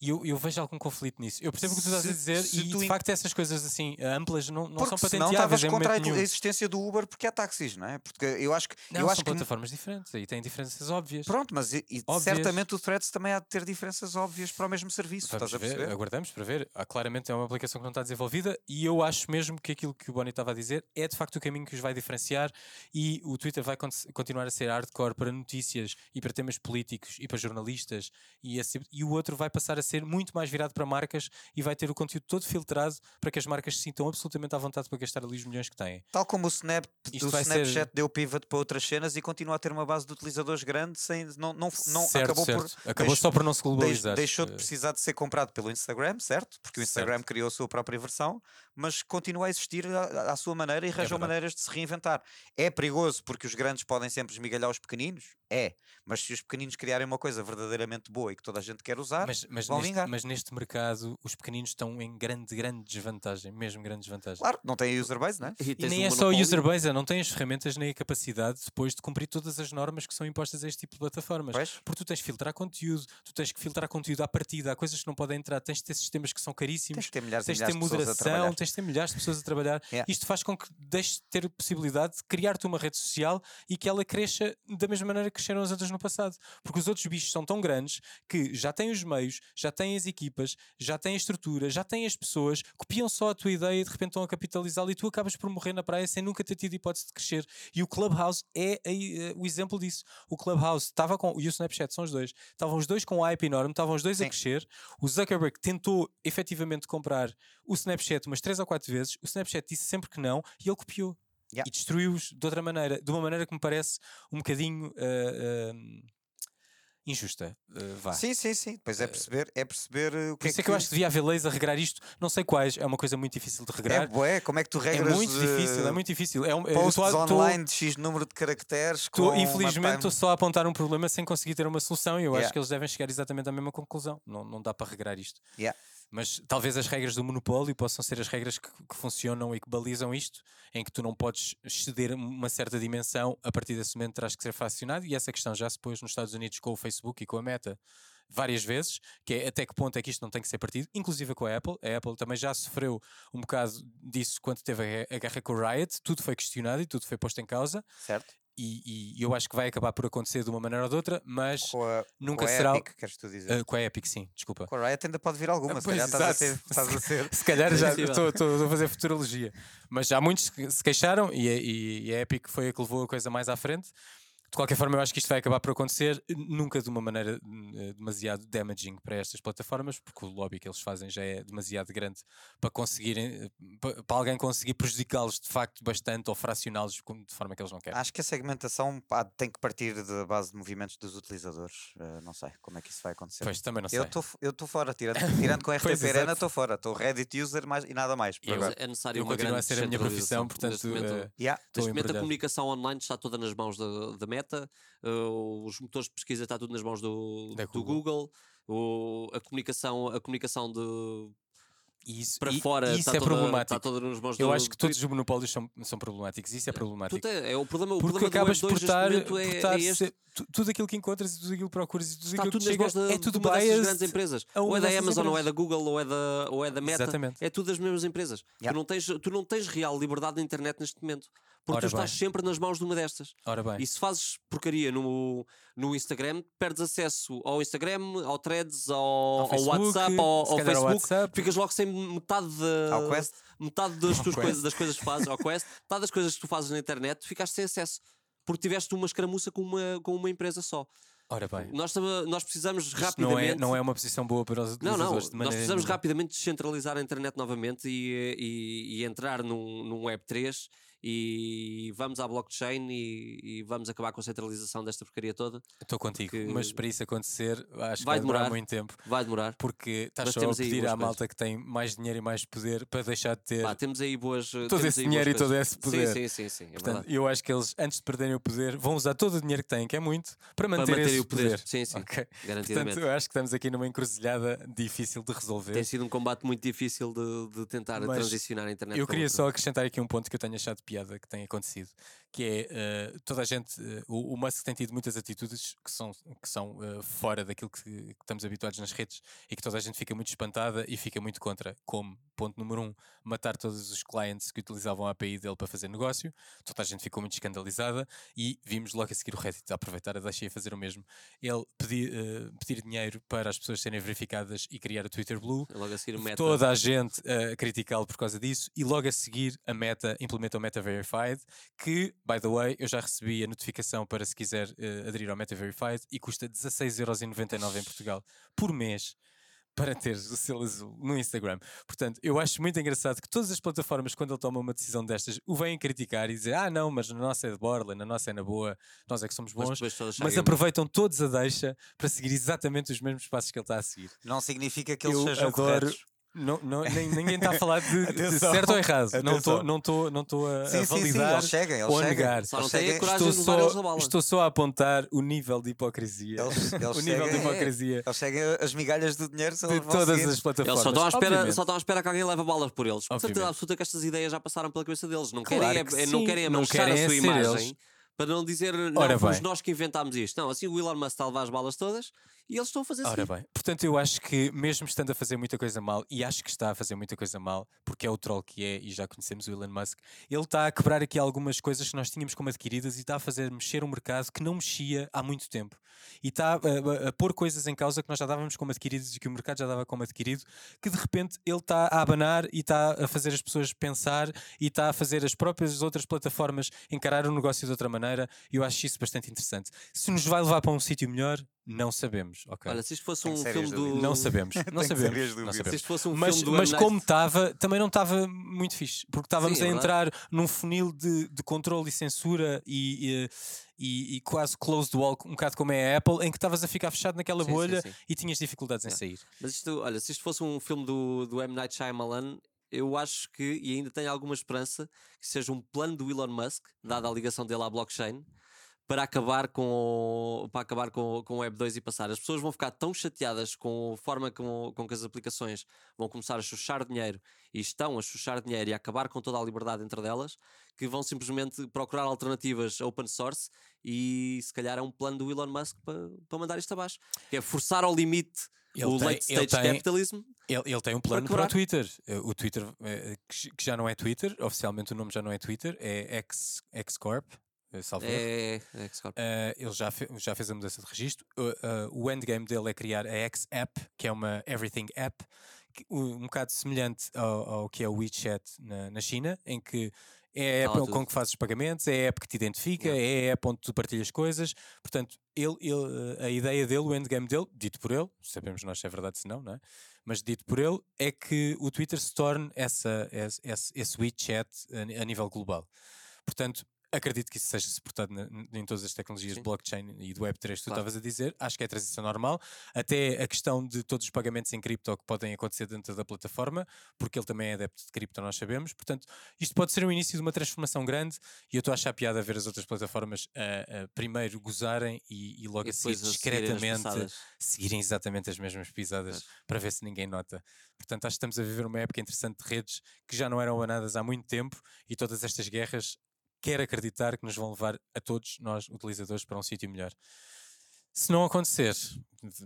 E eu, eu vejo algum conflito nisso. Eu percebo o que tu estás a dizer e de in- facto essas coisas assim amplas não, não porque são patenteáveis estavas em contra a existência do Uber porque é táxis, não é? Porque eu acho que. Não, eu são acho que plataformas diferentes e têm diferenças óbvias. Pronto, mas e- e certamente o Threads também há de ter diferenças óbvias para o mesmo serviço. Vamos estás a ver, aguardamos para ver. Ah, claramente é uma aplicação que não está desenvolvida e eu acho mesmo que aquilo que o Bonnie estava a dizer é de facto o caminho que os vai diferenciar e o Twitter vai con- continuar a ser hardcore para notícias e para temas políticos e para jornalistas e, esse tipo- e o outro vai passar a ser muito mais virado para marcas e vai ter o conteúdo todo filtrado para que as marcas se sintam absolutamente à vontade para gastar ali os milhões que têm. Tal como o Snap Isto do vai ser- Snapchat deu pivot para outras cenas e continua a ter uma base de utilizadores grande sem não, não, não certo, acabou por certo. acabou deix- só por não se globalizar. deixou de Eh, precisar de ser comprado pelo Instagram, certo? Porque o Instagram Certo. criou a sua própria versão, mas continua a existir à, à sua maneira e arranjou É maneiras de se reinventar. É perigoso porque os grandes podem sempre esmigalhar os pequeninos? É. Mas se os pequeninos criarem uma coisa verdadeiramente boa e que toda a gente quer usar, mas, mas, vão neste, vingar. mas neste mercado os pequeninos estão em grande, grande desvantagem, mesmo grande desvantagem. claro, não tem user base, não é? E E nem um é só user base, não tem as ferramentas nem a capacidade depois de cumprir todas as normas que são impostas a este tipo de plataformas. Pois? Porque tu tens que filtrar conteúdo, tu tens que filtrar conteúdo à partida, há coisas que não podem entrar, tens de ter sistemas que são caríssimos, Tens de ter milhares e tens de ter milhares de pessoas a moderação, trabalhar. Tens de ter milhares de pessoas a trabalhar. Yeah. Isto faz com que deixes de ter a possibilidade de criar-te uma rede social e que ela cresça da mesma maneira que cresceram as outras no passado. Porque os outros bichos são tão grandes que já têm os meios, já têm as equipas, já têm a estrutura, já têm as pessoas, copiam só a tua ideia e de repente estão a capitalizá-la e tu acabas por morrer na praia sem nunca ter tido hipótese de crescer. E o Clubhouse é eh, o exemplo disso. O Clubhouse estava com, e o Snapchat são os dois, estavam os dois com um hype enorme, estavam os dois a Sim. crescer. O Zuckerberg tentou efetivamente comprar o Snapchat umas 3 ou 4 vezes, o Snapchat disse sempre que não e ele copiou. Yeah. E destruiu-os de outra maneira, de uma maneira que me parece um bocadinho. ah, ah, injusta. Uh, vá. Sim, sim, sim. Depois é perceber, é perceber uh, o Por que é isso é que eu acho que devia haver leis a regrar isto. Não sei quais, é uma coisa muito difícil de É regrar. bué, como é que tu É, regras muito difícil, é muito difícil. É um, eu posts tô a- tô- online de X número de caracteres tô- infelizmente estou só a apontar um problema sem conseguir ter uma solução e eu Yeah. acho que eles devem chegar exatamente à mesma conclusão. Não, não dá para regrar isto. Yeah. Mas talvez as regras do monopólio possam ser as regras que, que funcionam e que balizam isto, em que tu não podes exceder uma certa dimensão, a partir desse momento terás que ser fracionado, e essa questão já se pôs nos Estados Unidos com o Facebook e com a Meta várias vezes, que é até que ponto é que isto não tem que ser partido, inclusive com a Apple. A Apple também já sofreu um bocado disso quando teve a, a guerra com o Riot, tudo foi questionado e tudo foi posto em causa, Certo? E, e eu acho que vai acabar por acontecer de uma maneira ou de outra, mas a, nunca com a será. Epic, queres tu dizer? Ah, com a Epic, sim, desculpa. Com a Riot ainda pode vir alguma, Ah, se calhar estás a, ser, estás a ser. Se calhar já estou a fazer futurologia. Mas há muitos que se queixaram e, e- e a Epic foi a que levou a coisa mais à frente. De qualquer forma, eu acho que isto vai acabar por acontecer, nunca de uma maneira eh, demasiado damaging para estas plataformas, porque o lobby que eles fazem já é demasiado grande para conseguirem, eh, pa- para alguém conseguir prejudicá-los de facto bastante ou fracioná-los de forma que eles não querem. Acho que a segmentação pá, tem que partir da base de movimentos dos utilizadores. Eh, não sei como é que isso vai acontecer. Pois, também não sei. eu estou eu estou fora, tirando, tirando com a RTP Arena, estou fora. Estou Reddit user mais, e nada mais. Eu- agora. É necessário eu uma continuo a grande ser a minha profissão, portanto, Neste momento, eh, Yeah. Neste momento a comunicação online está toda nas mãos da, da Meta, uh, os motores de pesquisa está tudo nas mãos do, Da do Google, o- a, comunicação, a comunicação de isso, para fora isso está, é toda, problemático. está toda nas mãos Eu do acho que todos os monopólios são, são problemáticos. Isso é problemático. Puta, é o problema, o Porque problema acabas por 2 estar, é, é tudo aquilo que encontras e tudo aquilo que procuras e tudo Está aquilo tudo que chega da, é tudo de uma biased grandes empresas. Ou é da Amazon, ou é da Google, ou é da, ou é da Meta. Exatamente. É tudo das mesmas empresas. Yeah. Tu, não tens, tu não tens real liberdade na internet neste momento. Porque Ora tu estás bem. sempre nas mãos de uma destas. Ora bem, E se fazes porcaria no, no Instagram, perdes acesso ao Instagram, ao Threads, ao, ao Facebook, WhatsApp, ao, ao Facebook. WhatsApp. Ficas logo sem metade, de, Ao Quest? metade das, Ao tuas Quest. coisas, das coisas que fazes, ao Quest, metade das coisas que tu fazes na internet, ficaste sem acesso. Porque tiveste uma escaramuça com uma, com uma empresa só. ora bem. Nós, nós precisamos Isto rapidamente. não é, não é uma posição boa para os Não, utilizadores não, de nós maneira precisamos nenhuma. rapidamente descentralizar a internet novamente e, e, e entrar num, num Web3 e vamos à blockchain e, e vamos acabar com a centralização desta porcaria toda. Estou contigo, que- mas para isso acontecer, acho que Vai vai demorar demorar. muito tempo. Vai demorar. Porque estás só a pedir à coisas. malta que tem mais dinheiro e mais poder para deixar de ter. Pá, temos aí boas. Todo esse dinheiro e todo coisas. esse poder. Sim, sim, sim, sim. É Portanto, eu acho que eles, antes de perderem o poder, vão usar todo o dinheiro que têm, que é muito, para manter, Para manter esse o poder. Sim, sim. Ok. Garantidamente. Portanto, eu acho que estamos aqui numa encruzilhada difícil de resolver. Tem sido um combate muito difícil de, de tentar Mas transicionar a internet. Eu queria outra. só acrescentar aqui um ponto que eu tenho achado piada que tem acontecido, que é eh, toda a gente, eh, o, o Musk tem tido muitas atitudes que são, que são eh, fora daquilo que, que estamos habituados nas redes e que toda a gente fica muito espantada e fica muito contra, como ponto número um, matar todos os clientes que utilizavam a API dele para fazer negócio, toda a gente ficou muito escandalizada e vimos logo a seguir o Reddit a aproveitar a deixar a fazer o mesmo. Ele pedir, pedir dinheiro para as pessoas serem verificadas e criar o Twitter Blue, Logo a seguir, meta. toda a gente a criticá-lo por causa disso e logo a seguir a Meta implementa o Meta Verified que, by the way, eu já recebi a notificação para se quiser eh, aderir ao Meta Verified e custa 16,99€ em Portugal por mês para teres o selo azul no Instagram. Portanto, eu acho muito engraçado que todas as plataformas, quando ele toma uma decisão destas, o vêm criticar e dizer: Ah, não, mas na nossa é de borla, na nossa é na boa, nós é que somos Mas bons. Mas saem- aproveitam todos a deixa para seguir exatamente os mesmos passos que ele está a seguir. Não significa que eles Eu sejam adoro- corretos. Não, não, nem- ninguém está a falar de, de certo ou errado. Não estou atenção. não tô, não tô a, a Sim, sim, sim, validar eles seguem, eles ou a negar. Só não têm a coragem Estou de levar eles só, a estou só a apontar o nível de hipocrisia. Eles, eles o nível de seguem, hipocrisia eles seguem as migalhas do dinheiro de todas seguindo. as plataformas. Eles só estão, à espera, Obviamente. só estão à espera que alguém leve balas por eles. Com certeza absoluta que estas ideias já passaram pela cabeça deles. Não Claro querem, que é, é- não sim. querem Não manchar querem a é sua imagem eles. para não dizer não, fomos nós que inventámos isto. Não, assim o Elon Musk está a levar as balas todas e eles estão a fazer Ora assim. bem, portanto eu acho que mesmo estando a fazer muita coisa mal, e acho que está a fazer muita coisa mal, porque é o troll que é, e já conhecemos o Elon Musk, ele está a quebrar aqui algumas coisas que nós tínhamos como adquiridas e está a fazer mexer um mercado que não mexia há muito tempo. E está a, a- a pôr coisas em causa que nós já dávamos como adquiridas e que o mercado já dava como adquirido, que de repente ele está a abanar e está a fazer as pessoas pensar e está a fazer as próprias outras plataformas encarar o negócio de outra maneira, e eu acho isso bastante interessante. Se nos vai levar para um sítio melhor, Não sabemos, ok. Olha, se isto fosse um filme do. dúvidas. não sabemos, não sabemos. Não dúvidas. Se sabemos. isto fosse um Mas, filme do mas como estava, também não estava muito fixe, porque estávamos Sim, a é entrar num funil de, de controle e censura e, e, e- e quase closed wall, um bocado como é a Apple, em que estavas a ficar fechado naquela Sim, sim, bolha sim. e tinhas dificuldades em Yeah. sair. Mas isto, olha, se isto fosse um filme do, do M. Night Shyamalan, eu acho que, e ainda tenho alguma esperança, que seja um plano do Elon Musk, dada a ligação dele à blockchain, para acabar com, o- para acabar com, com o Web 2 e passar. As pessoas vão ficar tão chateadas com a forma com, com que as aplicações vão começar a chuchar dinheiro e estão a chuchar dinheiro e a acabar com toda a liberdade entre delas, que vão simplesmente procurar alternativas open source e se calhar é um plano do Elon Musk para, para mandar isto abaixo, que é forçar ao limite Ele o tem- late stage tem- capitalism Ele, ele tem um plano para, o Twitter. Eh, O Twitter, eh, que j- que já não é Twitter, oficialmente o nome já não é Twitter, é X, Xcorp, eh, salvo erro. É, é Xcorp. Uh, ele já, fe- já fez a mudança de registro. Uh, o endgame dele é criar a X-App, que é uma Everything App, um, bocado semelhante ao, ao que é o WeChat na, na China, em que é a app com que fazes os pagamentos, é a app que te identifica, é a app onde tu partilhas coisas. Portanto, ele, ele, uh, a ideia dele, o endgame dele, dito por ele, sabemos nós se é verdade se não, não é? Mas dito por ele, é que o Twitter se torne essa, esse, esse, esse WeChat a, a nível global. Portanto, acredito que isso seja suportado na- em todas as tecnologias Sim. de blockchain e do Web3 que tu Claro. estavas a dizer. Acho que é a transição normal. Até a questão de todos os pagamentos em cripto que podem acontecer dentro da plataforma, porque ele também é adepto de cripto, nós sabemos. Portanto, isto pode ser o início de uma transformação grande e eu estou a achar piada ver as outras plataformas a, a primeiro gozarem e, e logo E a seguir seguirem discretamente passadas. seguirem exatamente as mesmas pisadas Pois. para ver se ninguém nota. Portanto, acho que estamos a viver uma época interessante de redes que já não eram banadas há muito tempo e todas estas guerras quero acreditar que nos vão levar a todos nós, utilizadores, para um sítio melhor. Se não acontecer,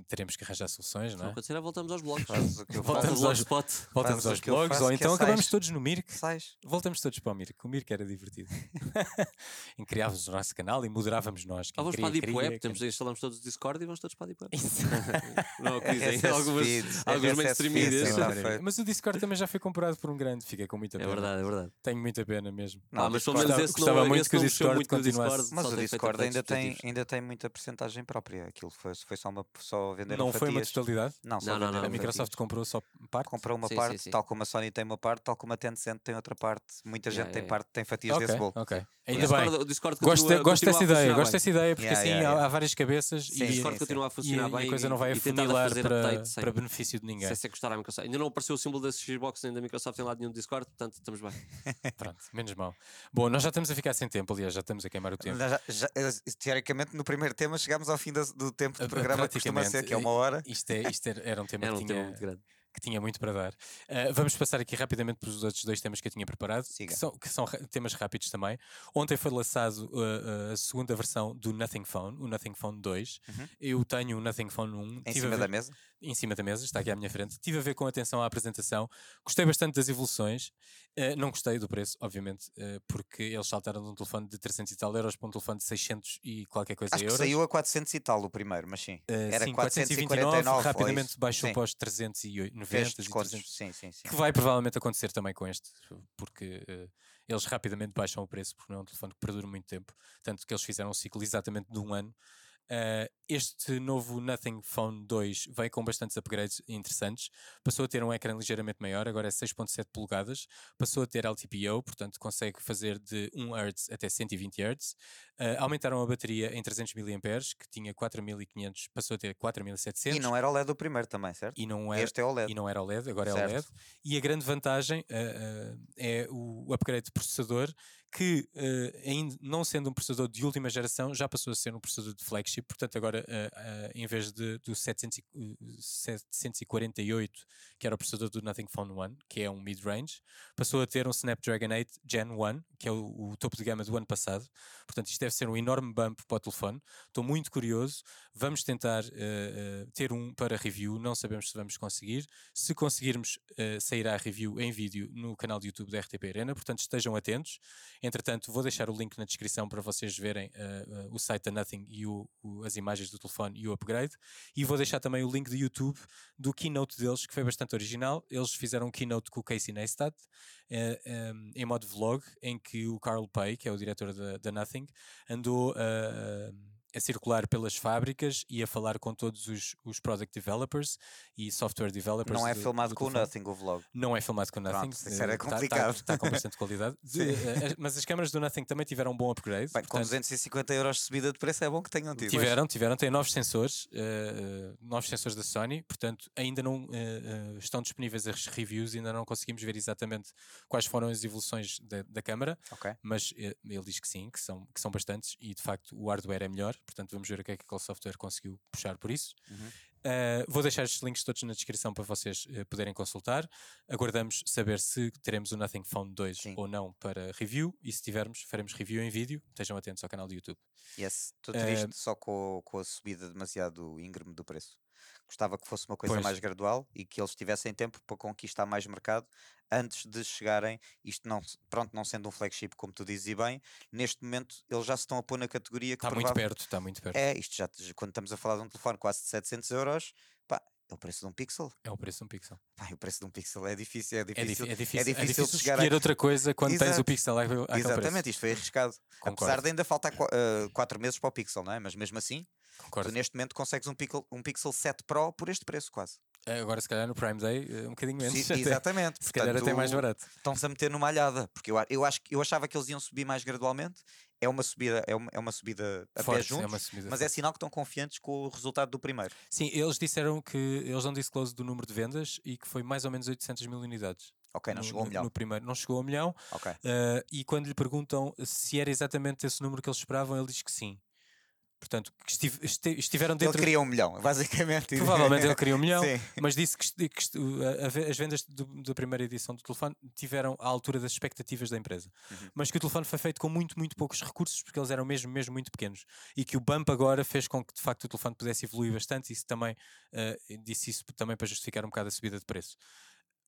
teremos que arranjar soluções, Se não não é? acontecer, voltamos aos blogs. Voltamos ao aos- blogspot. Voltamos aos blogs, ou é então acabamos sais. todos no Mirk. Sais. Voltamos todos para o Mirk. O Mirk era divertido. em criávamos o nosso canal e moderávamos nós. Ou Quem vamos queria, para a Deep queria, Web, quem- temos, instalamos todos o Discord e vamos todos para a Deep Web. Não é o que dizem RSS algumas, feeds, alguns RSS mainstream feeds, feito. Mas o Discord também já foi comprado por um grande, fiquei com muita É pena. verdade, é verdade. Tenho muita pena mesmo. Não, Ah, mas pelo menos esse gostava não, muito esse que o não Discord continuasse. Mas o Discord ainda tem, positivos. ainda tem muita percentagem própria. Aquilo foi, foi só, uma, só vender Não foi uma fatias. totalidade. Não, só Não, não, venderam não. A Microsoft fatias. comprou só parte. comprou uma Sim, sim, parte, sim. tal como a Sony tem uma parte, tal como a Tencent tem outra parte. Muita Yeah, gente tem yeah, parte, tem fatias Ok, desse bolo. ok. O Ainda Discord- bem. O Discord Gosto, continua- de- gosto continua dessa a ideia, gosto dessa ideia, porque Yeah, assim yeah, há, yeah. há várias cabeças Sim, e, O Discord sim, continua a e, funcionar e bem a coisa não vai e afunilar para, para benefício de ninguém. Sem ser custar à Microsoft. Ainda não apareceu o símbolo da Xbox nem da Microsoft em lado nenhum do Discord, portanto estamos bem. Pronto, menos mal. Bom, nós já estamos a ficar sem tempo, aliás, já estamos a queimar o tempo. Já- já- eh, teoricamente, no primeiro tema, chegámos ao fim da- do tempo Ah, do programa, que costuma ser, que é uma hora. Isto, é, isto era- um tema Era um que, tema tinha, muito grande. Que tinha muito para dar. Ah, vamos passar aqui rapidamente para os outros dois temas que eu tinha preparado, que são, que são temas rápidos também. Ontem foi lançado ah, a segunda versão do Nothing Phone, o Nothing Phone 2. Uhum. Eu tenho o Nothing Phone 1. Em tive cima ver- da mesa. em cima da mesa, está aqui à minha frente. Estive a ver com atenção a apresentação. Gostei bastante das evoluções. Eh, não gostei do preço, obviamente, porque eles saltaram de um telefone de 300 e tal euros para um telefone de 600 e qualquer coisa Acho que euros. saiu a 400 e tal o primeiro, mas sim. Eh, Era sim, 449, ou rapidamente isso. baixou Sim. para os 390 Fez e 300. descontos. Sim, sim, sim. Que vai provavelmente acontecer também com este, porque eh, eles rapidamente baixam o preço, porque não é um telefone que perdura muito tempo. Tanto que eles fizeram um ciclo exatamente de um ano. Eh, este novo Nothing Phone 2 veio com bastantes upgrades interessantes. Passou a ter um ecrã ligeiramente maior, agora é 6.7 polegadas. Passou a ter LTPO, portanto consegue fazer de 1 Hz até 120 Hz. Eh, aumentaram a bateria em 300 mAh, que tinha 4500, passou a ter 4700. E não era o LED do primeiro também, certo? e não era, Este é o LED. e não era OLED, agora é Certo. OLED. E a grande vantagem eh, é o upgrade de processador, que eh, ainda não sendo um processador de última geração, já passou a ser um processador de flagship. Portanto, agora eh, eh, em vez de, do 700 e- uh, 748, que era o processador do Nothing Phone 1, que é um mid-range, passou a ter um Snapdragon 8 Gen 1, que é o, o topo de gama do ano passado. Portanto, isto deve ser um enorme bump para o telefone. Estou muito curioso. Vamos tentar eh, ter um para review. Não sabemos se vamos conseguir. Se conseguirmos, eh, sairá a review em vídeo no canal de YouTube da RTP Arena. Portanto, estejam atentos. Entretanto, vou deixar o link na descrição para vocês verem eh, eh, o site da Nothing e o- o- as imagens do telefone e o upgrade. E vou deixar também o link do YouTube do keynote deles, que foi bastante original. Eles fizeram um keynote com o Casey Neistat eh, em- em modo vlog, em que o Carl Pay, que é o diretor da, da Nothing, andou a, a circular pelas fábricas e a falar com todos os, os product developers e software developers. Não é do- filmado do com o. Nothing o vlog. Não é filmado com Nothing. Pronto, isso era eh, tá- tá- complicado. Está com bastante qualidade. De- eh, as- mas as câmaras do Nothing também tiveram um bom upgrade. Bem, com portanto, 250 euros de subida de preço é bom que tenham tido. Tiveram, tiveram, têm novos sensores, eh, novos sensores da Sony, portanto ainda não eh, estão disponíveis as reviews, ainda não conseguimos ver exatamente quais foram as evoluções da, da câmara, Ok. mas eh, ele diz que sim, que são, que são bastantes e de facto o hardware é melhor, portanto vamos ver o que é que aquele software conseguiu puxar por isso. Uhum. Eh, vou deixar estes links todos na descrição para vocês eh, poderem consultar. Aguardamos saber se teremos o Nothing Phone 2 Sim. ou não para review e se tivermos, faremos review em vídeo. Estejam atentos ao canal do YouTube. Yes. Estou Eh, triste só com, com a subida demasiado íngreme do preço. Gostava que fosse uma coisa Pois. mais gradual e que eles tivessem tempo para conquistar mais mercado antes de chegarem, isto não, pronto, não sendo um flagship como tu dizes e bem, neste momento eles já se estão a pôr na categoria que Está muito provável- perto, está muito perto. É, isto já, quando estamos a falar de um telefone quase de 700 euros, pá, é o preço de um pixel. É o preço de um pixel. Pá, o preço de um pixel é difícil, é É, difí- difícil. é difícil, é difícil difícil de chegar a- escolher outra coisa quando tens o Exato. pixel àquele àquele preço. Exatamente, isto foi arriscado. Apesar Concordo, de ainda faltar 4 meses para o Pixel, não é? Mas mesmo assim, concordo. tu neste momento consegues um Pixel, um Pixel 7 Pro por este preço, quase. Eh, Agora, se calhar, no Prime Day, eh, um bocadinho menos. Sim, até. exatamente. Se calhar até mais Portanto, barato. Estão-se a meter numa alhada, porque eu, a- eu, acho, eu achava que eles iam subir mais gradualmente. É uma subida, é uma, é uma subida a pé Forte, juntos, é uma subida mas é sinal que estão confiantes com o resultado do primeiro. Sim, eles disseram que eles não disclose do número de vendas e que foi mais ou menos 800 mil unidades. Ok, não no, chegou a um milhão. No primeiro, não chegou a um milhão. Ok. eh, e quando lhe perguntam se era exatamente esse número que eles esperavam, ele diz que sim. Portanto, que este- estiveram Ele dentro. queria um milhão, basicamente. Provavelmente ele queria um milhão, Sim. mas disse que, que a- a as vendas do- da primeira edição do telefone tiveram à altura das expectativas da empresa. Uhum. Mas que o telefone foi feito com muito, muito poucos recursos, porque eles eram mesmo, mesmo muito pequenos. E que o bump agora fez com que de facto o telefone pudesse evoluir bastante. Isso também eh, disse isso também para justificar um bocado a subida de preço.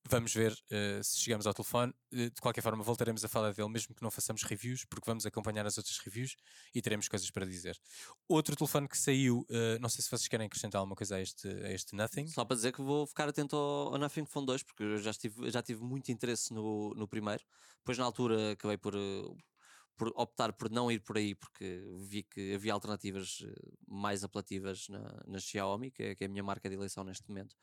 Vamos ver eh, se chegamos ao telefone. Eh, de qualquer forma, voltaremos a falar dele, mesmo que não façamos reviews, porque vamos acompanhar as outras reviews e teremos coisas para dizer. Outro telefone que saiu, eh, não sei se vocês querem acrescentar alguma coisa a este, a este Nothing. Só para dizer que vou ficar atento ao, ao Nothing Phone 2, porque eu já, estive, já tive muito interesse no, no primeiro. Depois, na altura, acabei por, por optar por não ir por aí, porque vi que havia alternativas mais apelativas na, na Xiaomi, que é, que é a minha marca de eleição neste momento.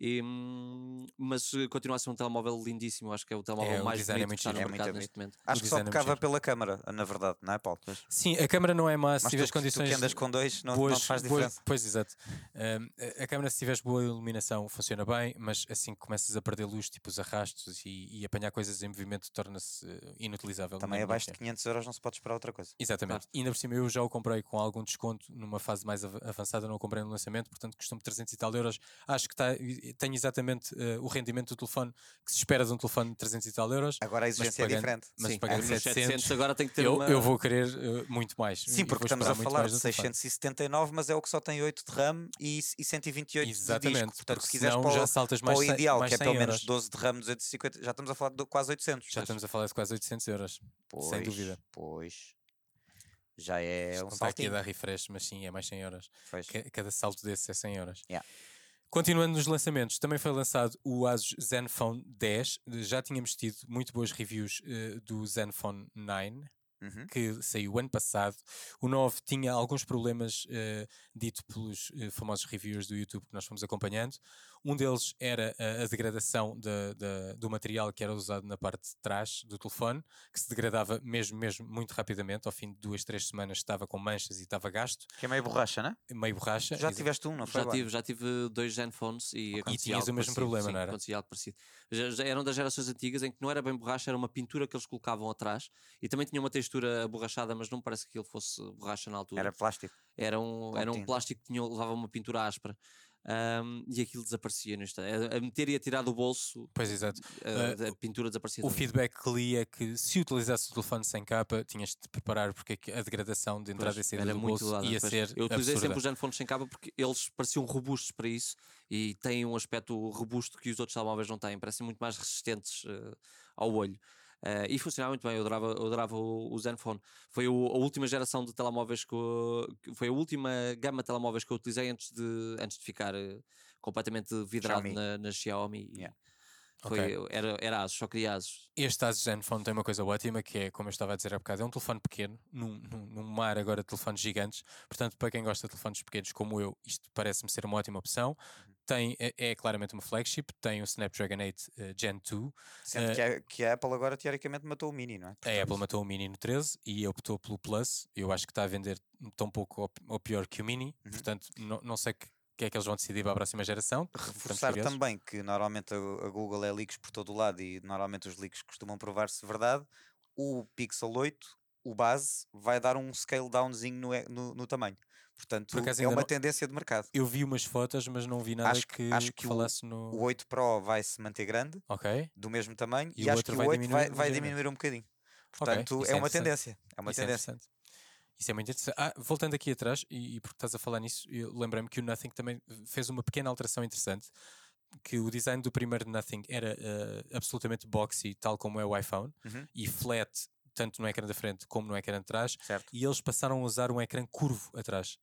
E, hum, mas eh, continua a ser um telemóvel lindíssimo, acho que é o telemóvel o mais é bonito que muito está no É mercado neste momento. Acho que só design é pecava giro. pela câmara, na verdade, não é, Paulo? Sim, a câmera não é má se Mas tiveres tu, que- condições. tu que andas com dois, não, boas, não faz boas- diferença. pois, exato. Ahm, a- a câmera, se tiveres boa iluminação, funciona bem, mas assim que começas a perder luz, tipo os arrastos e, e apanhar coisas em movimento, torna-se eh, inutilizável. Também abaixo de opinião. 500 euros não se pode esperar outra coisa. Exatamente. E ainda por cima eu já o comprei com algum desconto numa fase mais av- avançada, não o comprei no lançamento, portanto custou-me 300 e tal euros. Acho que tá, e- tenho exatamente eh, o rendimento do telefone que se espera de um telefone de 300 e tal euros. Agora a exigência é pagando- diferente. Mas Sim, pagando nos 700, 700 agora tem que ter eu, uma... eu vou querer eh, muito mais. Sim, porque estamos a falar de do telefone. 679, mas é o que só tem 8 de RAM e, e 128 de Exatamente, disco. Portanto, se quiseres para o, já saltas para mais, o ideal, mais que é 100 pelo menos euros. 12 de RAM, 250, já estamos a falar de quase 800. Já estamos a falar de quase 800 euros. Pois, sem dúvida. Pois. Já é Isto um não está aqui a saltinho. dar refresh, mas sim, é mais 100 euros. Pois. Cada salto desse é 100 euros. Yeah. Continuando nos lançamentos, também foi lançado o Asus Zenfone 10. Já tínhamos tido muito boas reviews eh, do Zenfone 9, Uhum. que saiu ano passado. O 9 tinha alguns problemas eh, dito pelos eh, famosos reviewers do YouTube que nós fomos acompanhando. Um deles era a, a degradação da- da- do material que era usado na parte de trás do telefone, que se degradava mesmo, mesmo muito rapidamente. Ao fim de duas, três semanas estava com manchas e estava gasto, Que é meio borracha, né? meio borracha. Já tiveste um, não foi? Já tive, já tive dois Zenphones e acontecia tinhas algo o mesmo parecido, problema, sim, não era? acontecia algo parecido. Já, já eram das gerações antigas em que não era bem borracha, era uma pintura que eles colocavam atrás e também tinha uma textura aborrachada, mas não parece que ele fosse borracha na altura. Era plástico. Era um, era um plástico que tinha, levava uma pintura áspera. Ahm, e aquilo desaparecia instante. A, meter e a tirar do bolso, Pois exato. a, Ah, a pintura desaparecia. O também. feedback que li é que se utilizasses o telefone sem capa, tinhas de te preparar porque a degradação de entrada Pois, e saída do muito bolso elevada. ia Pois, ser Eu utilizei absurda. sempre os Zenfones sem capa porque eles pareciam robustos para isso e têm um aspecto robusto que os outros telemóveis não têm, parecem muito mais resistentes eh, ao olho. Eh, e funcionava muito bem, eu adorava, eu adorava o, o Zenfone. Foi o- a última geração de telemóveis que, eu- que- foi a última gama de telemóveis que eu utilizei antes de, antes de ficar eh, completamente vidrado Xiaomi. na, na Xiaomi. e Foi, era, era Asus, só queria Asus. Este Asus Zenfone tem uma coisa ótima que é, como eu estava a dizer há bocado, é um telefone pequeno, num, num, num mar agora de telefones gigantes. Portanto, para quem gosta de telefones pequenos como eu, isto parece-me ser uma ótima opção. Tem, é, é claramente uma flagship, tem o Snapdragon 8 uh, Gen 2. Sendo Eh, que, a, que a Apple agora teoricamente matou o Mini, não é? A Portanto, Apple matou o Mini no 13 e optou pelo Plus. Eu acho que está a vender tão pouco ou, pior que o Mini, Uhum. portanto, não, não sei que, que é que eles vão decidir para a próxima geração. Reforçar também que normalmente a, Google é leaks por todo o lado e normalmente os leaks costumam provar-se verdade. O Pixel 8, o base, vai dar um scale downzinho no, no, no tamanho. Portanto, acaso é uma não- tendência de mercado. Eu vi umas fotos, mas não vi nada Acho que- acho que o- falasse no. O 8 Pro vai se manter grande, Ok. do mesmo tamanho, E e, o acho que vai o 8 diminuir vai, vai diminuir um bocadinho. Portanto, isso é é uma tendência. É uma Isso é tendência. interessante. Isso é muito interessante. Ah, voltando aqui atrás, e, e porque estás a falar nisso, lembrei-me que o Nothing também fez uma pequena alteração interessante. Que o design do primeiro Nothing era ah, absolutamente boxy, tal como é o iPhone, Uhum. e flat, tanto no ecrã da frente como no ecrã de trás. certo? e eles passaram a usar um ecrã curvo atrás.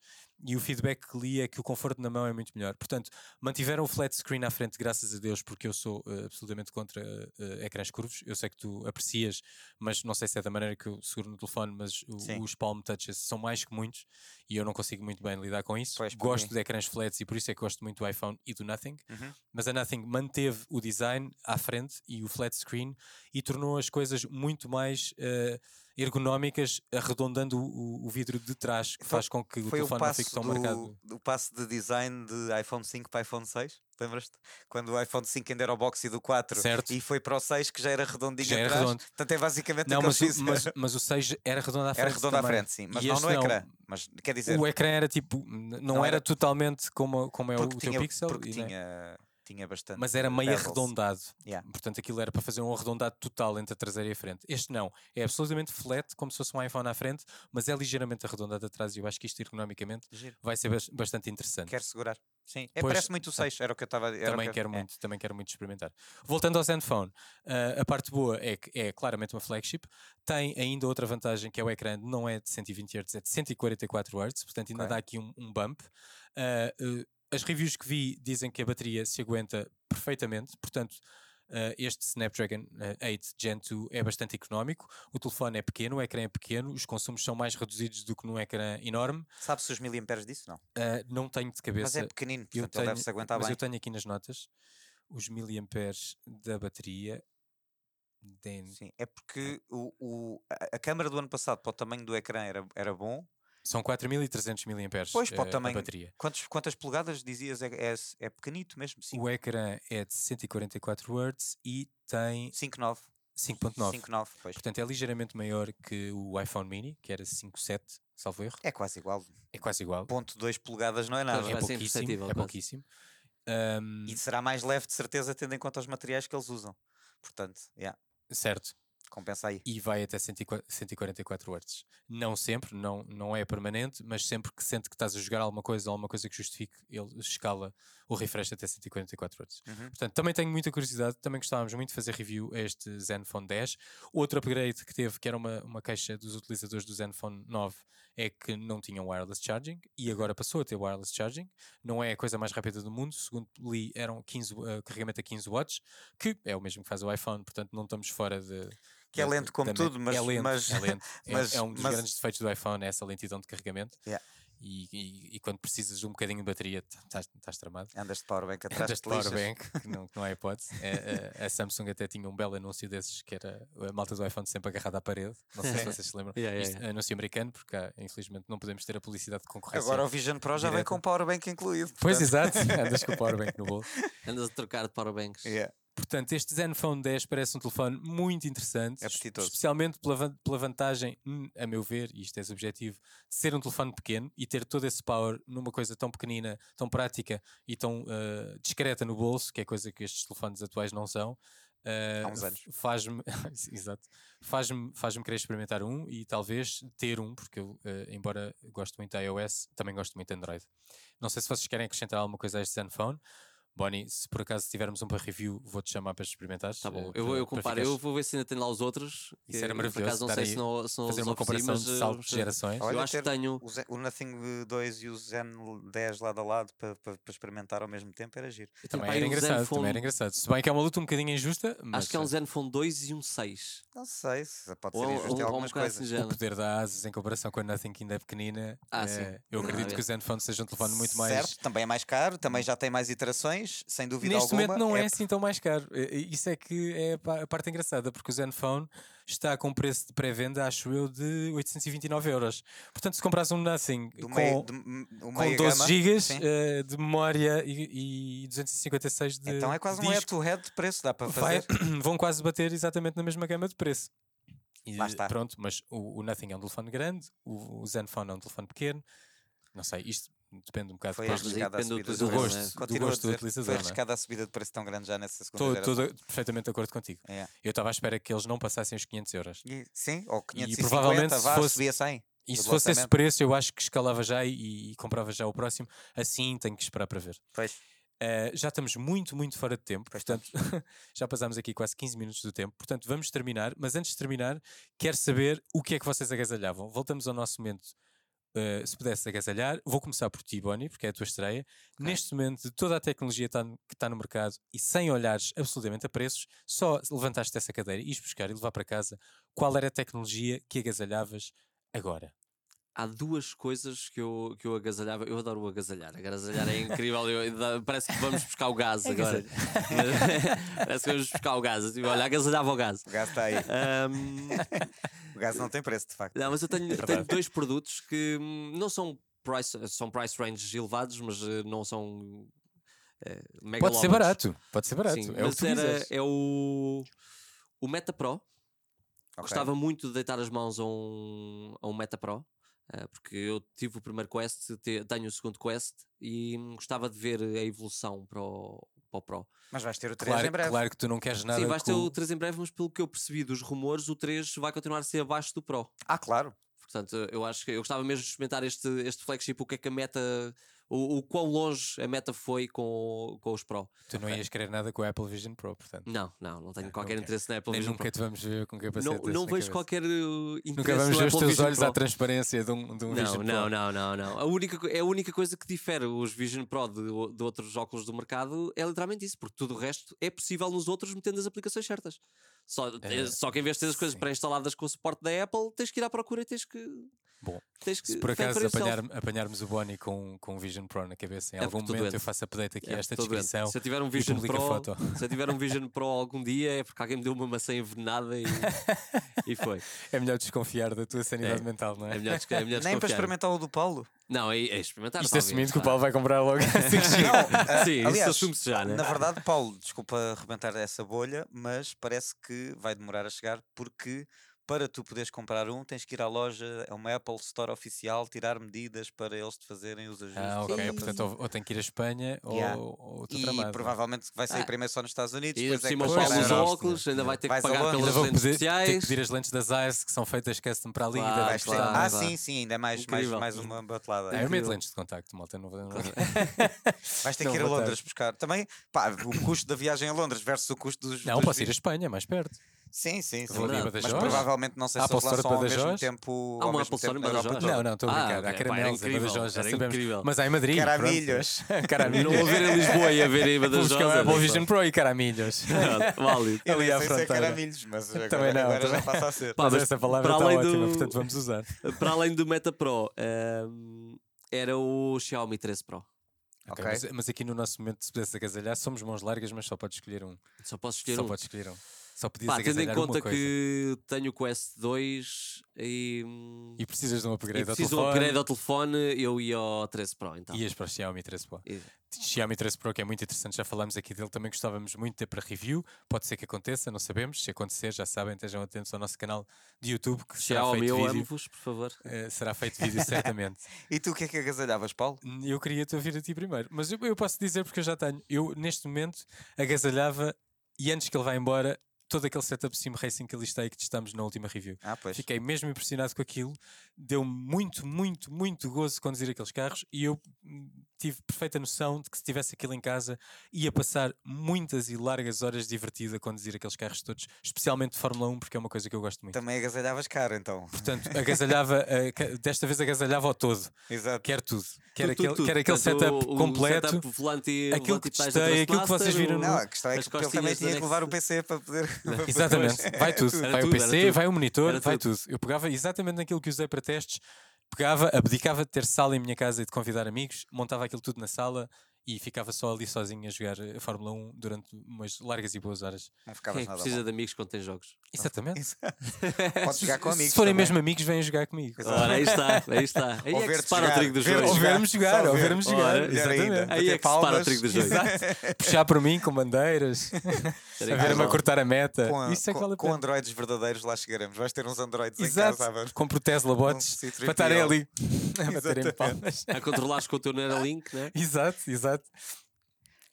E o feedback que li é que o conforto na mão é muito melhor. Portanto, mantiveram o flat screen à frente, graças a Deus, porque eu sou eh, absolutamente contra eh, ecrãs curvos. Eu sei que tu aprecias, mas não sei se é da maneira que eu seguro no telefone, mas o- os palm touches são mais que muitos e eu não consigo muito bem lidar com isso. Pois, gosto de ecrãs flats e por isso é que gosto muito do iPhone e do Nothing. Uhum. Mas a Nothing manteve o design à frente e o flat screen e tornou as coisas muito mais eh, ergonómicas, arredondando o, o- o vidro de trás, que faz com que o Foi o telefone não passo, fique tão do, marcado. do passo de design de iPhone 5 para iPhone 6. Lembras-te? Quando o iPhone 5 ainda era o boxy do 4 Certo. e foi para o 6 que já era redondinho Já era atrás. redondo. Portanto, é basicamente Não, o que mas, o- mas, mas o 6 era redondo à frente. Era redondo à também. frente, sim. Mas E não no ecrã. Mas quer dizer, O ecrã era tipo, não, Não era, era- totalmente como, como é o teu tinha, Pixel, porque tinha, tinha bastante. mas era meio bezels. arredondado. Yeah. Portanto, aquilo era para fazer um arredondado total entre a traseira e a frente. Este não, é absolutamente flat, como se fosse um iPhone à frente, mas é ligeiramente arredondado atrás e eu acho que isto ergonomicamente Giro. vai ser bas- bastante interessante. Quero segurar. Sim. É, Pois, parece muito o 6, era o que eu estava a o também que quero é. muito, também quero muito experimentar. Voltando ao Zenfone, ah, a parte boa é que é claramente uma flagship, tem ainda outra vantagem que é o ecrã não é de 120 Hz, é de 144 Hz, portanto ainda Ok. dá aqui um, um bump. Ah, ah, as reviews que vi dizem que a bateria se aguenta perfeitamente, portanto ah, este Snapdragon ah, 8 Gen 2 é bastante económico, o telefone é pequeno, o ecrã é pequeno, os consumos são mais reduzidos do que num ecrã enorme. Sabes se os miliamperes disso? Não. Ah, não tenho de Mas cabeça é pequenino, eu portanto deve-se aguentar mas bem. eu tenho aqui nas notas os miliamperes da bateria. Den- Sim, é porque o, o- a, a câmara do ano passado para o tamanho do ecrã era, era bom. São 4300 miliamperes Pois, para o eh, a tamanho- bateria. Quantos, quantas polegadas dizias? É, é, é pequenito mesmo? O ecrã é de 144 Hz e tem 5.9. 5.9. 5.9, pois. Portanto, é ligeiramente maior que o iPhone mini, que era 5.7, salvo erro. É quase igual. É quase igual. Ponto 2 polegadas não é nada. É pouquíssimo. É pouquíssimo. Ahm, E será mais leve de certeza tendo em conta os materiais que eles usam. Portanto, yeah, certo. Compensa aí. e vai até 104 144 Hz. Não sempre, não, não é permanente, mas sempre que sente que estás a jogar alguma coisa, alguma coisa que justifique, ele escala o refresh até 144 Hz. Uhum. Portanto, também tenho muita curiosidade, também gostávamos muito de fazer review a este Zenfone 10. Outro upgrade que teve, que era uma, uma queixa dos utilizadores do Zenfone 9, é que não tinham wireless charging e agora passou a ter wireless charging. Não é a coisa mais rápida do mundo, segundo li, eram 15, uh, carregamento a 15 watts, que é o mesmo que faz o iPhone, portanto não estamos fora de. Que é lento como me- tudo, mas- é lento, mas- é lento. É- mas- é, um dos mas- grandes defeitos do iPhone, é essa lentidão de carregamento. Yeah. E, e- e quando precisas de um bocadinho de bateria, estás, estás tramado. Andas de powerbank atrás Andas de powerbank, que não, que não há hipótese. É, a, a Samsung até tinha um belo anúncio desses que era a malta do iPhone sempre agarrada à parede. Não sei se vocês se lembram. Yeah, yeah, Isto, yeah. anúncio americano, porque infelizmente não podemos ter a publicidade de concorrência. Agora o Vision Pro já vem com powerbank incluído. Pois portanto- exato, andas com o powerbank no bolso. Andas a trocar de powerbanks. Yeah. Portanto, este Zenfone 10 parece um telefone muito interessante, É apetitoso. especialmente pela, pela vantagem, hum, a meu ver, e isto é subjetivo, de ser um telefone pequeno e ter todo esse power numa coisa tão pequenina, tão prática e tão uh, discreta no bolso, que é coisa que estes telefones atuais não são. uh, Há uns anos. Faz-me exato, faz-me faz querer experimentar um e talvez ter um, porque eu, uh, embora gosto muito de iOS, também gosto muito de Android. Não sei se vocês querem acrescentar alguma coisa a este Zenfone, Bonnie, se por acaso tivermos um para review, vou-te chamar para experimentares. Tá bom, eh, eu, eu comparo, eu vou ver se ainda tenho lá os outros. Isso era maravilhoso, acaso não sei se não, se não fazer os uma comparação mas, de eh, saltos de gerações. Olha, eu acho que tenho. O, Zen- o Nothing 2 e o Zen 10 lado a lado para, para, para experimentar ao mesmo tempo era giro. tenho Também pá, aí era engraçado, Zenfone- também era engraçado. Se bem que é uma luta um bocadinho injusta, mas Acho que é um eh, Zenfone 2 e um 6. Não sei se pode ser Ou, injusto ou, em um algumas assim coisas. o poder da Asus em comparação com a Nothing que ainda é pequenina. Ah, sim. eh, eu acredito é. que o Zenfone seja um telefone muito mais. Certo, também é mais caro, também já tem mais iterações, sem dúvida Neste alguma. momento não é, é assim tão mais caro. Eh, eh, Isso é que é a pa- a parte engraçada, porque o Zenfone está com preço de pré-venda, acho eu, de 829 euros. Portanto, se compras um Nothing com, meio, o com meio 12 gama, GB sim. de memória e, e 256 de Então é quase um disco, head-to-head de preço, dá para vai- fazer. vão quase bater exatamente na mesma gama de preço. E, Lá está. Pronto, mas o, o Nothing é um telefone grande, o, o Zenfone é um telefone pequeno. Não sei, isto depende um bocado Foi depois arriscada a depende do do né? gosto, do gosto do utilizador. Foi não é? arriscada a subida de preço tão grande já nessa segunda Estou perfeitamente de acordo contigo. É. Eu estava à espera que eles não passassem os 500 euros. E- sim, ou 550, provavelmente se vá, fosse- subia 100. E do se fosse esse preço, eu acho que escalava já e, e comprava já o próximo. Assim tenho que esperar para ver. Pois, Eh, já estamos muito, muito fora de tempo, Pois portanto, já passámos aqui quase 15 minutos do tempo, portanto, vamos terminar. Mas antes de terminar, quero saber o que é que vocês agasalhavam. Voltamos ao nosso momento. Eh, se pudesse agasalhar, vou começar por ti, Bonnie, porque é a tua estreia. Neste momento, de toda a tecnologia tá- que está no mercado e sem olhares absolutamente a preços, só levantaste dessa cadeira, ires buscar e levar para casa, qual era a tecnologia que agasalhavas agora? Há duas coisas que eu, que eu agasalhava. Eu adoro o agasalhar. Agasalhar é incrível. eu- parece que vamos buscar o gás agora. parece que vamos buscar o gás. Tipo, olha, agasalhava o gás. o gás está aí. Ahm, O gás não tem preço, de facto. não, mas eu tenho, Verdade. tenho dois produtos que hum, não são price, são price ranges elevados, mas eh, não são. eh, Pode ser barato, pode ser barato. Sim, é o era, é o, o Meta Pro. Ok. Gostava muito de deitar as mãos a um, a um Meta Pro, porque eu tive o primeiro Quest, te- tenho o segundo Quest e gostava de ver a evolução para o, para o Pro. Mas vais ter o 3 Claro, em breve. claro que tu não queres nada Sim, vais ter com- o 3 em breve, mas pelo que eu percebi dos rumores, o 3 vai continuar a ser abaixo do Pro. Ah, claro. Portanto, eu acho que eu gostava mesmo de experimentar este, este flagship, o que é que a meta, o, o quão longe a meta foi com, com os Pro. Tu não ias querer nada com a Apple Vision Pro, portanto. Não, não, não tenho Ah, qualquer ok. interesse na Apple Nem Vision nunca Pro. te vamos ver com capacete Não, não vejo cabeça. qualquer uh, interesse Nunca vamos ver os teus Vision olhos Pro. à transparência de um, de um Não, Vision não, Pro. não, não, não. A única, é a única coisa que difere os Vision Pro de, de outros óculos do mercado é literalmente isso, porque tudo o resto é possível nos outros metendo as aplicações certas. Só, Eh, só que em vez de ter as coisas pré-instaladas com o suporte da Apple, tens que ir à procura e tens que. Bom, tens que Se por acaso apanhar- apanharmos o Bonnie com, com o Vision Pro na cabeça, em É algum momento eu doente. faço update aqui a É, esta tô doente. descrição. Se eu tiver um Vision a Pro, foto. se eu tiver um Vision Pro algum dia é porque alguém me deu uma maçã envenenada e, e foi. É melhor desconfiar da tua sanidade É. mental, não é? É melhor, é melhor Nem para desconfiar. experimentar o do Paulo. Não, é, é experimentar. Isto talvez, assumindo que o. Paulo vai comprar logo ah, Sim, isso aliás, assume-se já, né? Na verdade, Paulo, desculpa arrebentar essa bolha, mas parece que vai demorar a chegar porque para tu poderes comprar um tens que ir à loja, é uma Apple Store oficial, tirar medidas para eles te fazerem os ajustes. Ah, ok. Portanto, ou, ou tem que ir a Espanha Yeah. ou, ou outro e tramado. provavelmente vai sair Ah. primeiro só nos Estados Unidos, E depois é que cima para os óculos, ainda vai ter que pagar. Ainda pelas lentes pedir, ter que pedir as lentes das Zeiss que são feitas custom para ali. Claro, e ter- claro, Ah, claro. sim, sim, ainda é mais, mais, Incrível. mais uma batelada. Ah, eu meto lentes de contacto, malta. Não vou... não- Vais ter Não que ir a Londres buscar. Também, pá, o custo da viagem a Londres versus o custo dos. Não, dos posso ir vídeos. Espanha, é mais perto. Sim, sim, sim. Mas Badajoz. provavelmente não sei se Apple eles lançam ao mesmo tempo. Há ao uma mesmo Apple Store tempo em Badajoz? Não, não, estou a Ah, brincar. ok. Há Pá, era caramelos em Badajoz, já sabemos. incrível. Mas há em Madrid. Caramilhos. Caramilhos. Não vou ver em Lisboa e a ver em Vou Badajoz. buscar o Apple só. Vision Pro e caramilhos. Válido. Eu Ali à se é fronteira. caramilhos, mas agora, Também não, agora também. já passa a ser. Pá, Mas mas essa palavra para está além ótima, do- portanto vamos usar. Para além do Meta Pro, ahm, era o Xiaomi 13 Pro. Ok, Ok. Mas, mas aqui no nosso momento, se pudesse agasalhar, somos mãos largas, mas só podes escolher um. Só posso escolher só um. podes escolher um. Só podias Pá, tendo em conta que tenho o Quest 2 e, hum, E precisas de um upgrade ao preciso de um telefone. upgrade ao telefone, eu ia ao 13 Pro então. Ias para o Xiaomi 13 Pro. E- Xiaomi 13 Pro, que é muito interessante, já falámos aqui dele, também gostávamos muito de ter para review. Pode ser que aconteça, não sabemos. Se acontecer, já sabem, estejam atentos ao nosso canal de YouTube, que será Xiaomi, feito eu vídeo. amo-vos, por favor. Eh, será feito vídeo, certamente. E tu o que é que agasalhavas, Paulo? Eu queria te ouvir a ti primeiro, mas eu, eu posso dizer porque eu já tenho. Eu, neste momento, agasalhava e antes que ele vá embora, todo aquele setup Sim Racing que listei que testamos na última review. Ah, pois. Fiquei mesmo impressionado com aquilo. Deu muito, muito, muito gozo conduzir aqueles carros e eu hum, tive perfeita noção de que se tivesse aquilo em casa ia passar muitas e largas horas divertido a conduzir aqueles carros todos, especialmente de Fórmula 1, porque é uma coisa que eu gosto muito. Também agasalhavas caro, então. Portanto, agasalhava, eh, desta vez agasalhava ao todo, Exato. quer tudo, quer Tudo, aquele, tudo, tudo. quer aquele Portanto, setup o- o completo. setup, volante e- aquilo volante que e testei, aquilo que vocês viram o- no- Não, a questão é que ele também tinha que levar o PC para poder. Exatamente, vai tudo. Era vai tudo, o PC, vai o monitor, Era vai tudo. tudo. Eu pegava exatamente naquilo que usei para testes, pegava, abdicava de ter sala em minha casa e de convidar amigos, montava aquilo tudo na sala e ficava só ali sozinho a jogar a Fórmula 1 durante umas largas e boas horas. Não Quem ficavas é que nada precisa mal. de amigos quando tem jogos? Exatamente. Exato. Podes jogar com amigos. Se forem também. mesmo amigos, venham jogar comigo. Ora, aí está, aí está. Aí Ou é que se para o jogar, trigo dos dois. Ou jogar, vermos jogar, ou ver. vermos jogar. Ora. Exatamente. Aí é que se para o trigo dos dois. Puxar por mim com bandeiras, a ver-me a cortar a meta. Com, a- Isso é com- vale a com androides verdadeiros lá chegaremos. Vais ter uns androides Exato. em casa. mano. Compro Tesla Bots C-3PO. para estarem ali a baterem palmas. A controlares com o teu Neuralink, né? Exato, exato.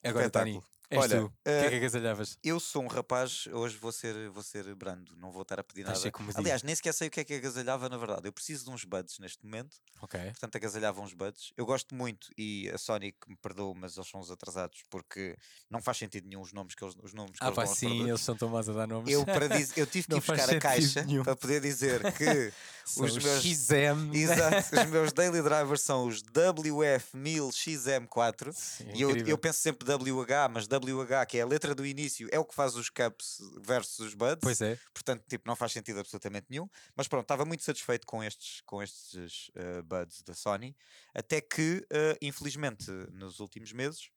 Agora, Tani, Espetáculo. És Olha, tu. O que é que agasalhavas? Eu sou um rapaz, hoje vou ser, vou ser brando, não vou estar a pedir nada. Aliás, nem sequer sei o que é que agasalhava na verdade. Eu preciso de uns buds neste momento, Ok. portanto agasalhava uns buds. Eu gosto muito e a que me perdoa, mas eles são os atrasados porque não faz sentido nenhum os nomes que eles, os nomes que Ah, eles pá, dão sim, eles são tão maus a dar nomes. Eu, para dizer, eu tive que ir buscar a caixa nenhum. para poder dizer que os meus- XM. Exato, os meus daily drivers são os WF1000XM4 Sim, e eu, eu penso sempre WH, mas WH, que é a letra do início, é o que faz os cups versus os buds. Pois é. Portanto, tipo, não faz sentido absolutamente nenhum. Mas pronto, estava muito satisfeito com estes, com estes eh, buds da Sony. Até que, eh, infelizmente, nos últimos meses,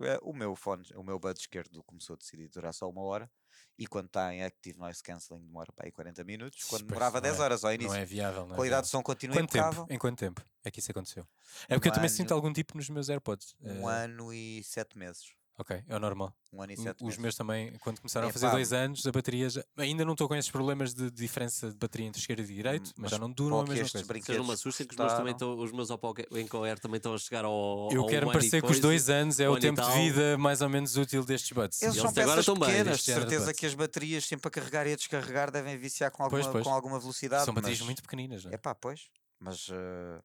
eh, o meu fone, o meu bud esquerdo começou a decidir durar só uma hora. E quando está em Active Noise Cancelling demora para aí 40 minutos. Quando Pois, demorava não 10 é- horas ao Não início. é viável, não é qualidade de som continua Quanto impecável. tempo? Em quanto tempo é que isso aconteceu? É porque eu também ano- sinto algum tipo nos meus AirPods. Um ano e 7 meses. Ok, é o normal. Um ano e 7 Os meses. meus também, quando começaram a É fazer pá, dois anos, a bateria já... Ainda não estou com esses problemas de diferença de bateria entre esquerda e direito, mas, Mas já não duram a mesma estes coisa. Vocês brinquedos não me assustem que os meus também estão, os meus Oppo Enco Air também estão a chegar ao. Eu ao quero um parecer que os dois anos é o tempo de vida mais ou menos útil destes buds. Eles são eles agora peças estão bem, pequenas, de certeza que as baterias sempre a carregar e a descarregar devem viciar com Pois, alguma, pois. Com alguma velocidade. São baterias mas... muito pequeninas. não é? É pá, pois. Mas eh,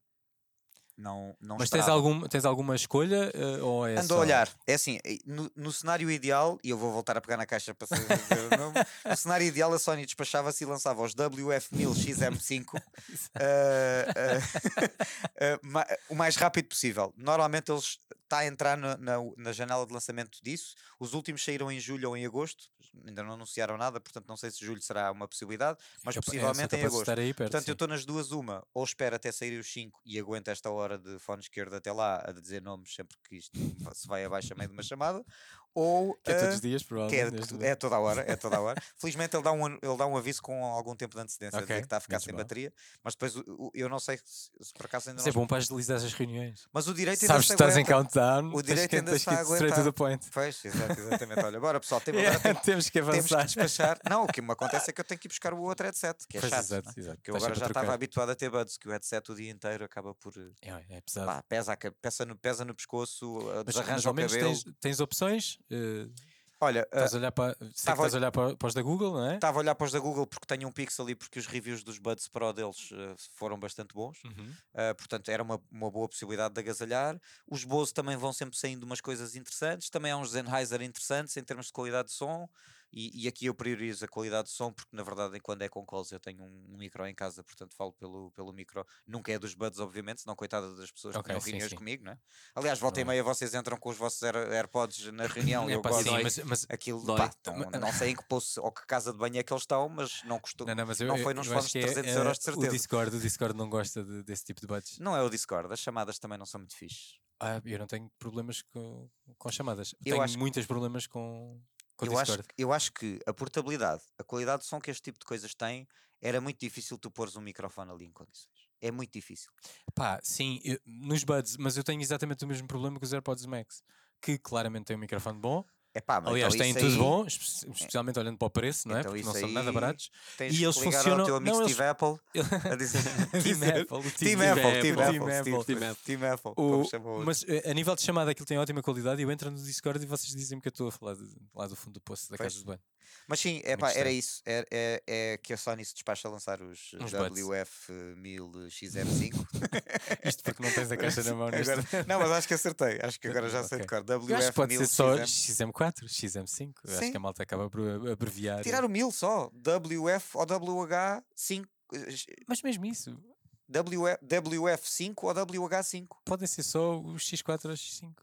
não, não Mas tens, esperava. algum, tens alguma escolha eh, ou é Ando só... a olhar. É assim, eh, no, no cenário ideal, e eu vou voltar a pegar na caixa para saber o nome. No cenário ideal, a Sony despachava-se e lançava os WF1000XM5 eh, eh, eh, ma- o mais rápido possível. Normalmente eles está a entrar na, na, na janela de lançamento disso. Os últimos saíram em julho ou em agosto, ainda não anunciaram nada, portanto não sei se julho será uma possibilidade, mas É possivelmente em agosto. perto, Portanto, eu sim. estou nas duas, uma, ou espero até sair os 5 e aguento esta hora de fone esquerdo até lá a dizer nomes sempre que isto se vai abaixo a meio de uma chamada, ou Que é todos os dias, que é, provavelmente. desde- é toda a hora, é toda a hora. Felizmente ele dá um, ele dá um aviso com algum tempo de antecedência, a dizer Ok, que está a ficar menos sem mal. bateria, mas depois eu não sei se, se por acaso ainda Mas não é bom para agilizar as reuniões. Mas o direito ainda Sabes que estás em aguenta. countdown, O direito ainda está a aguentar. point. Pois, exato, exatamente. Olha, bora pessoal, tem, agora tem- temos que temos que avançar. despachar. Não, o que me acontece é que eu tenho que ir buscar o outro headset, que é Pois, chato. exato, né? exato. Que eu agora já estava habituado a ter buds, que o headset o dia inteiro acaba por. É, é pesado. Pesa, pesa, no, pescoço, desarranja o cabelo. tens opções. Eh, Olha, eh, estás a olhar para, sei que tava a estás a olhar para, para os da Google, não é? estava a olhar para os da Google porque tenho um Pixel e porque os reviews dos Buds Pro deles eh, foram bastante bons. Uhum. Uh, portanto, era uma, uma boa possibilidade de agasalhar. Os Bose também vão sempre saindo umas coisas interessantes. Também há uns Sennheiser interessantes em termos de qualidade de som. E, e aqui eu priorizo a qualidade de som, porque na verdade, quando é com calls, eu tenho um, um micro em casa, portanto falo pelo, pelo micro. Nunca é dos Buds, obviamente, senão coitada das pessoas Ok, que sim, reuniões sim. comigo, né? Aliás, volta e Não é. meia vocês entram com os vossos Air- AirPods na reunião e É eu gosto. sim, mas, mas, Aquilo, Dói. pá, então, não sei em que poço ou que casa de banho é que eles estão, mas não custou. não, não, mas eu, não foi nos fones de que é, 300 eh, euros de certeza. O Discord, o Discord não gosta de- desse tipo de buds. Não é o Discord, as chamadas também não são muito fixe. Ah, eu não tenho problemas com, com chamadas. Eu tenho acho muitos problemas com, com eu, acho, eu acho que a portabilidade, a qualidade de som que este tipo de coisas tem, era muito difícil tu pôres um microfone ali em condições. É muito difícil. Pá, sim, eu- nos buds, mas eu tenho exatamente o mesmo problema que os AirPods Max, que claramente tem um microfone bom, mas Aliás, então têm tudo aí... bom, especialmente olhando para o preço, não é? Então Porque não são nada baratos. e eles funcionam. Ao teu amigo não, Steve eles... Apple a dizer. Team Apple, Team Apple, Team Apple, Team Apple. Team Apple. O... Mas eh, a nível de chamada, aquilo tem ótima qualidade. Eu entro no Discord e vocês dizem-me que eu estou a falar de, lá do fundo do poço da pois. casa de banho. Mas sim, epá, era isso. É, é, é, que a Sony se despacha a lançar os WF1000XM5. Isto porque não tens a caixa na mão. Agora. Não, mas acho que acertei. Acho que agora já sei okay. de cor. WF1000XM4. XM4, XM5. Eu acho Sim. que a malta acaba por abreviar. Tirar o 1000 só. WF ou WH5. Mas mesmo isso, WF, WF5 ou WH5. podem ser só os X4 ou X5.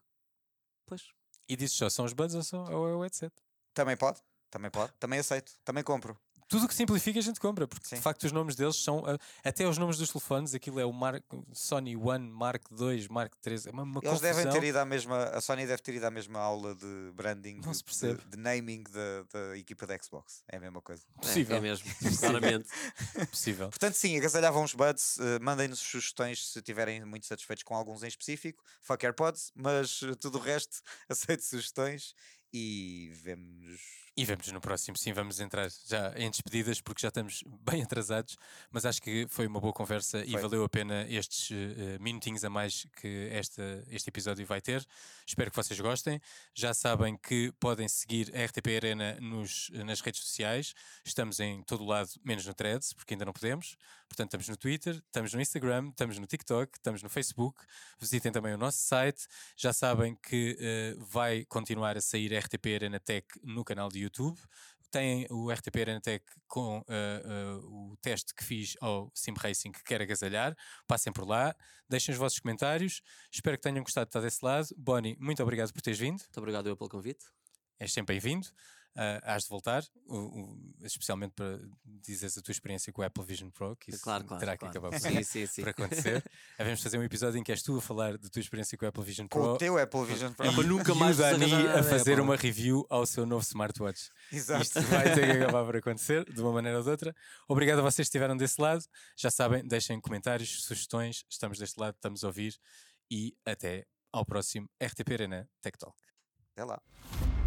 Pois. E dizes só, são os buds ou, são, ou é o headset? Também pode. Também pode. Também aceito. Também compro. Tudo o que simplifica a gente compra, porque Sim. de facto os nomes deles são, ah, até os nomes dos telefones, aquilo é o Mark, Sony One, Mark II, Mark III, é uma, uma Eles devem ter ido à mesma. A Sony deve ter ido à mesma aula de branding, Não de, de- de naming da, equipa da Xbox. É a mesma coisa. É, Possível. É, mesmo, claramente. possível. Portanto, sim, agasalhavam os buds. eh, Mandem-nos sugestões se estiverem muito satisfeitos com alguns em específico. Fuck AirPods, mas eh, tudo o resto, aceito sugestões e vemos. E vemos no próximo, sim, vamos entrar já em despedidas porque já estamos bem atrasados, mas acho que foi uma boa conversa e Foi. valeu a pena estes eh, minutinhos a mais que esta, este episódio vai ter. Espero que vocês gostem. Já sabem que podem seguir a RTP Arena nos, nas redes sociais. Estamos em todo o lado, menos no Threads, porque ainda não podemos. Portanto, estamos no Twitter, estamos no Instagram, estamos no TikTok, estamos no Facebook. Visitem também o nosso site. Já sabem que eh, vai continuar a sair RTP Arena Tech no canal de YouTube. Têm o RTP Arena Tech com eh, eh, o teste que fiz ao Sim Racing que quer agasalhar. Passem por lá, deixem os vossos comentários. Espero que tenham gostado de estar desse lado. Bonnie, muito obrigado por teres vindo. Muito obrigado eu pelo convite. És sempre bem-vindo. Has de voltar, o- o- especialmente para dizeres a tua experiência com o Apple Vision Pro, que isso claro, claro. terá claro. que acabar por, Sim, sim, sim. por acontecer. Havemos fazer um episódio em que és tu a falar da tua experiência com o Apple Vision Com Pro o teu Apple Vision Pro. É para nunca e mais o Dani a fazer Apple. uma review ao seu novo smartwatch. Exato. Isto vai ter que acabar por acontecer, de uma maneira ou de outra. Obrigado a vocês que estiveram desse lado. Já sabem, deixem comentários, sugestões. Estamos deste lado, estamos a ouvir. E até ao próximo RTP Arena Tech Talk. Até lá.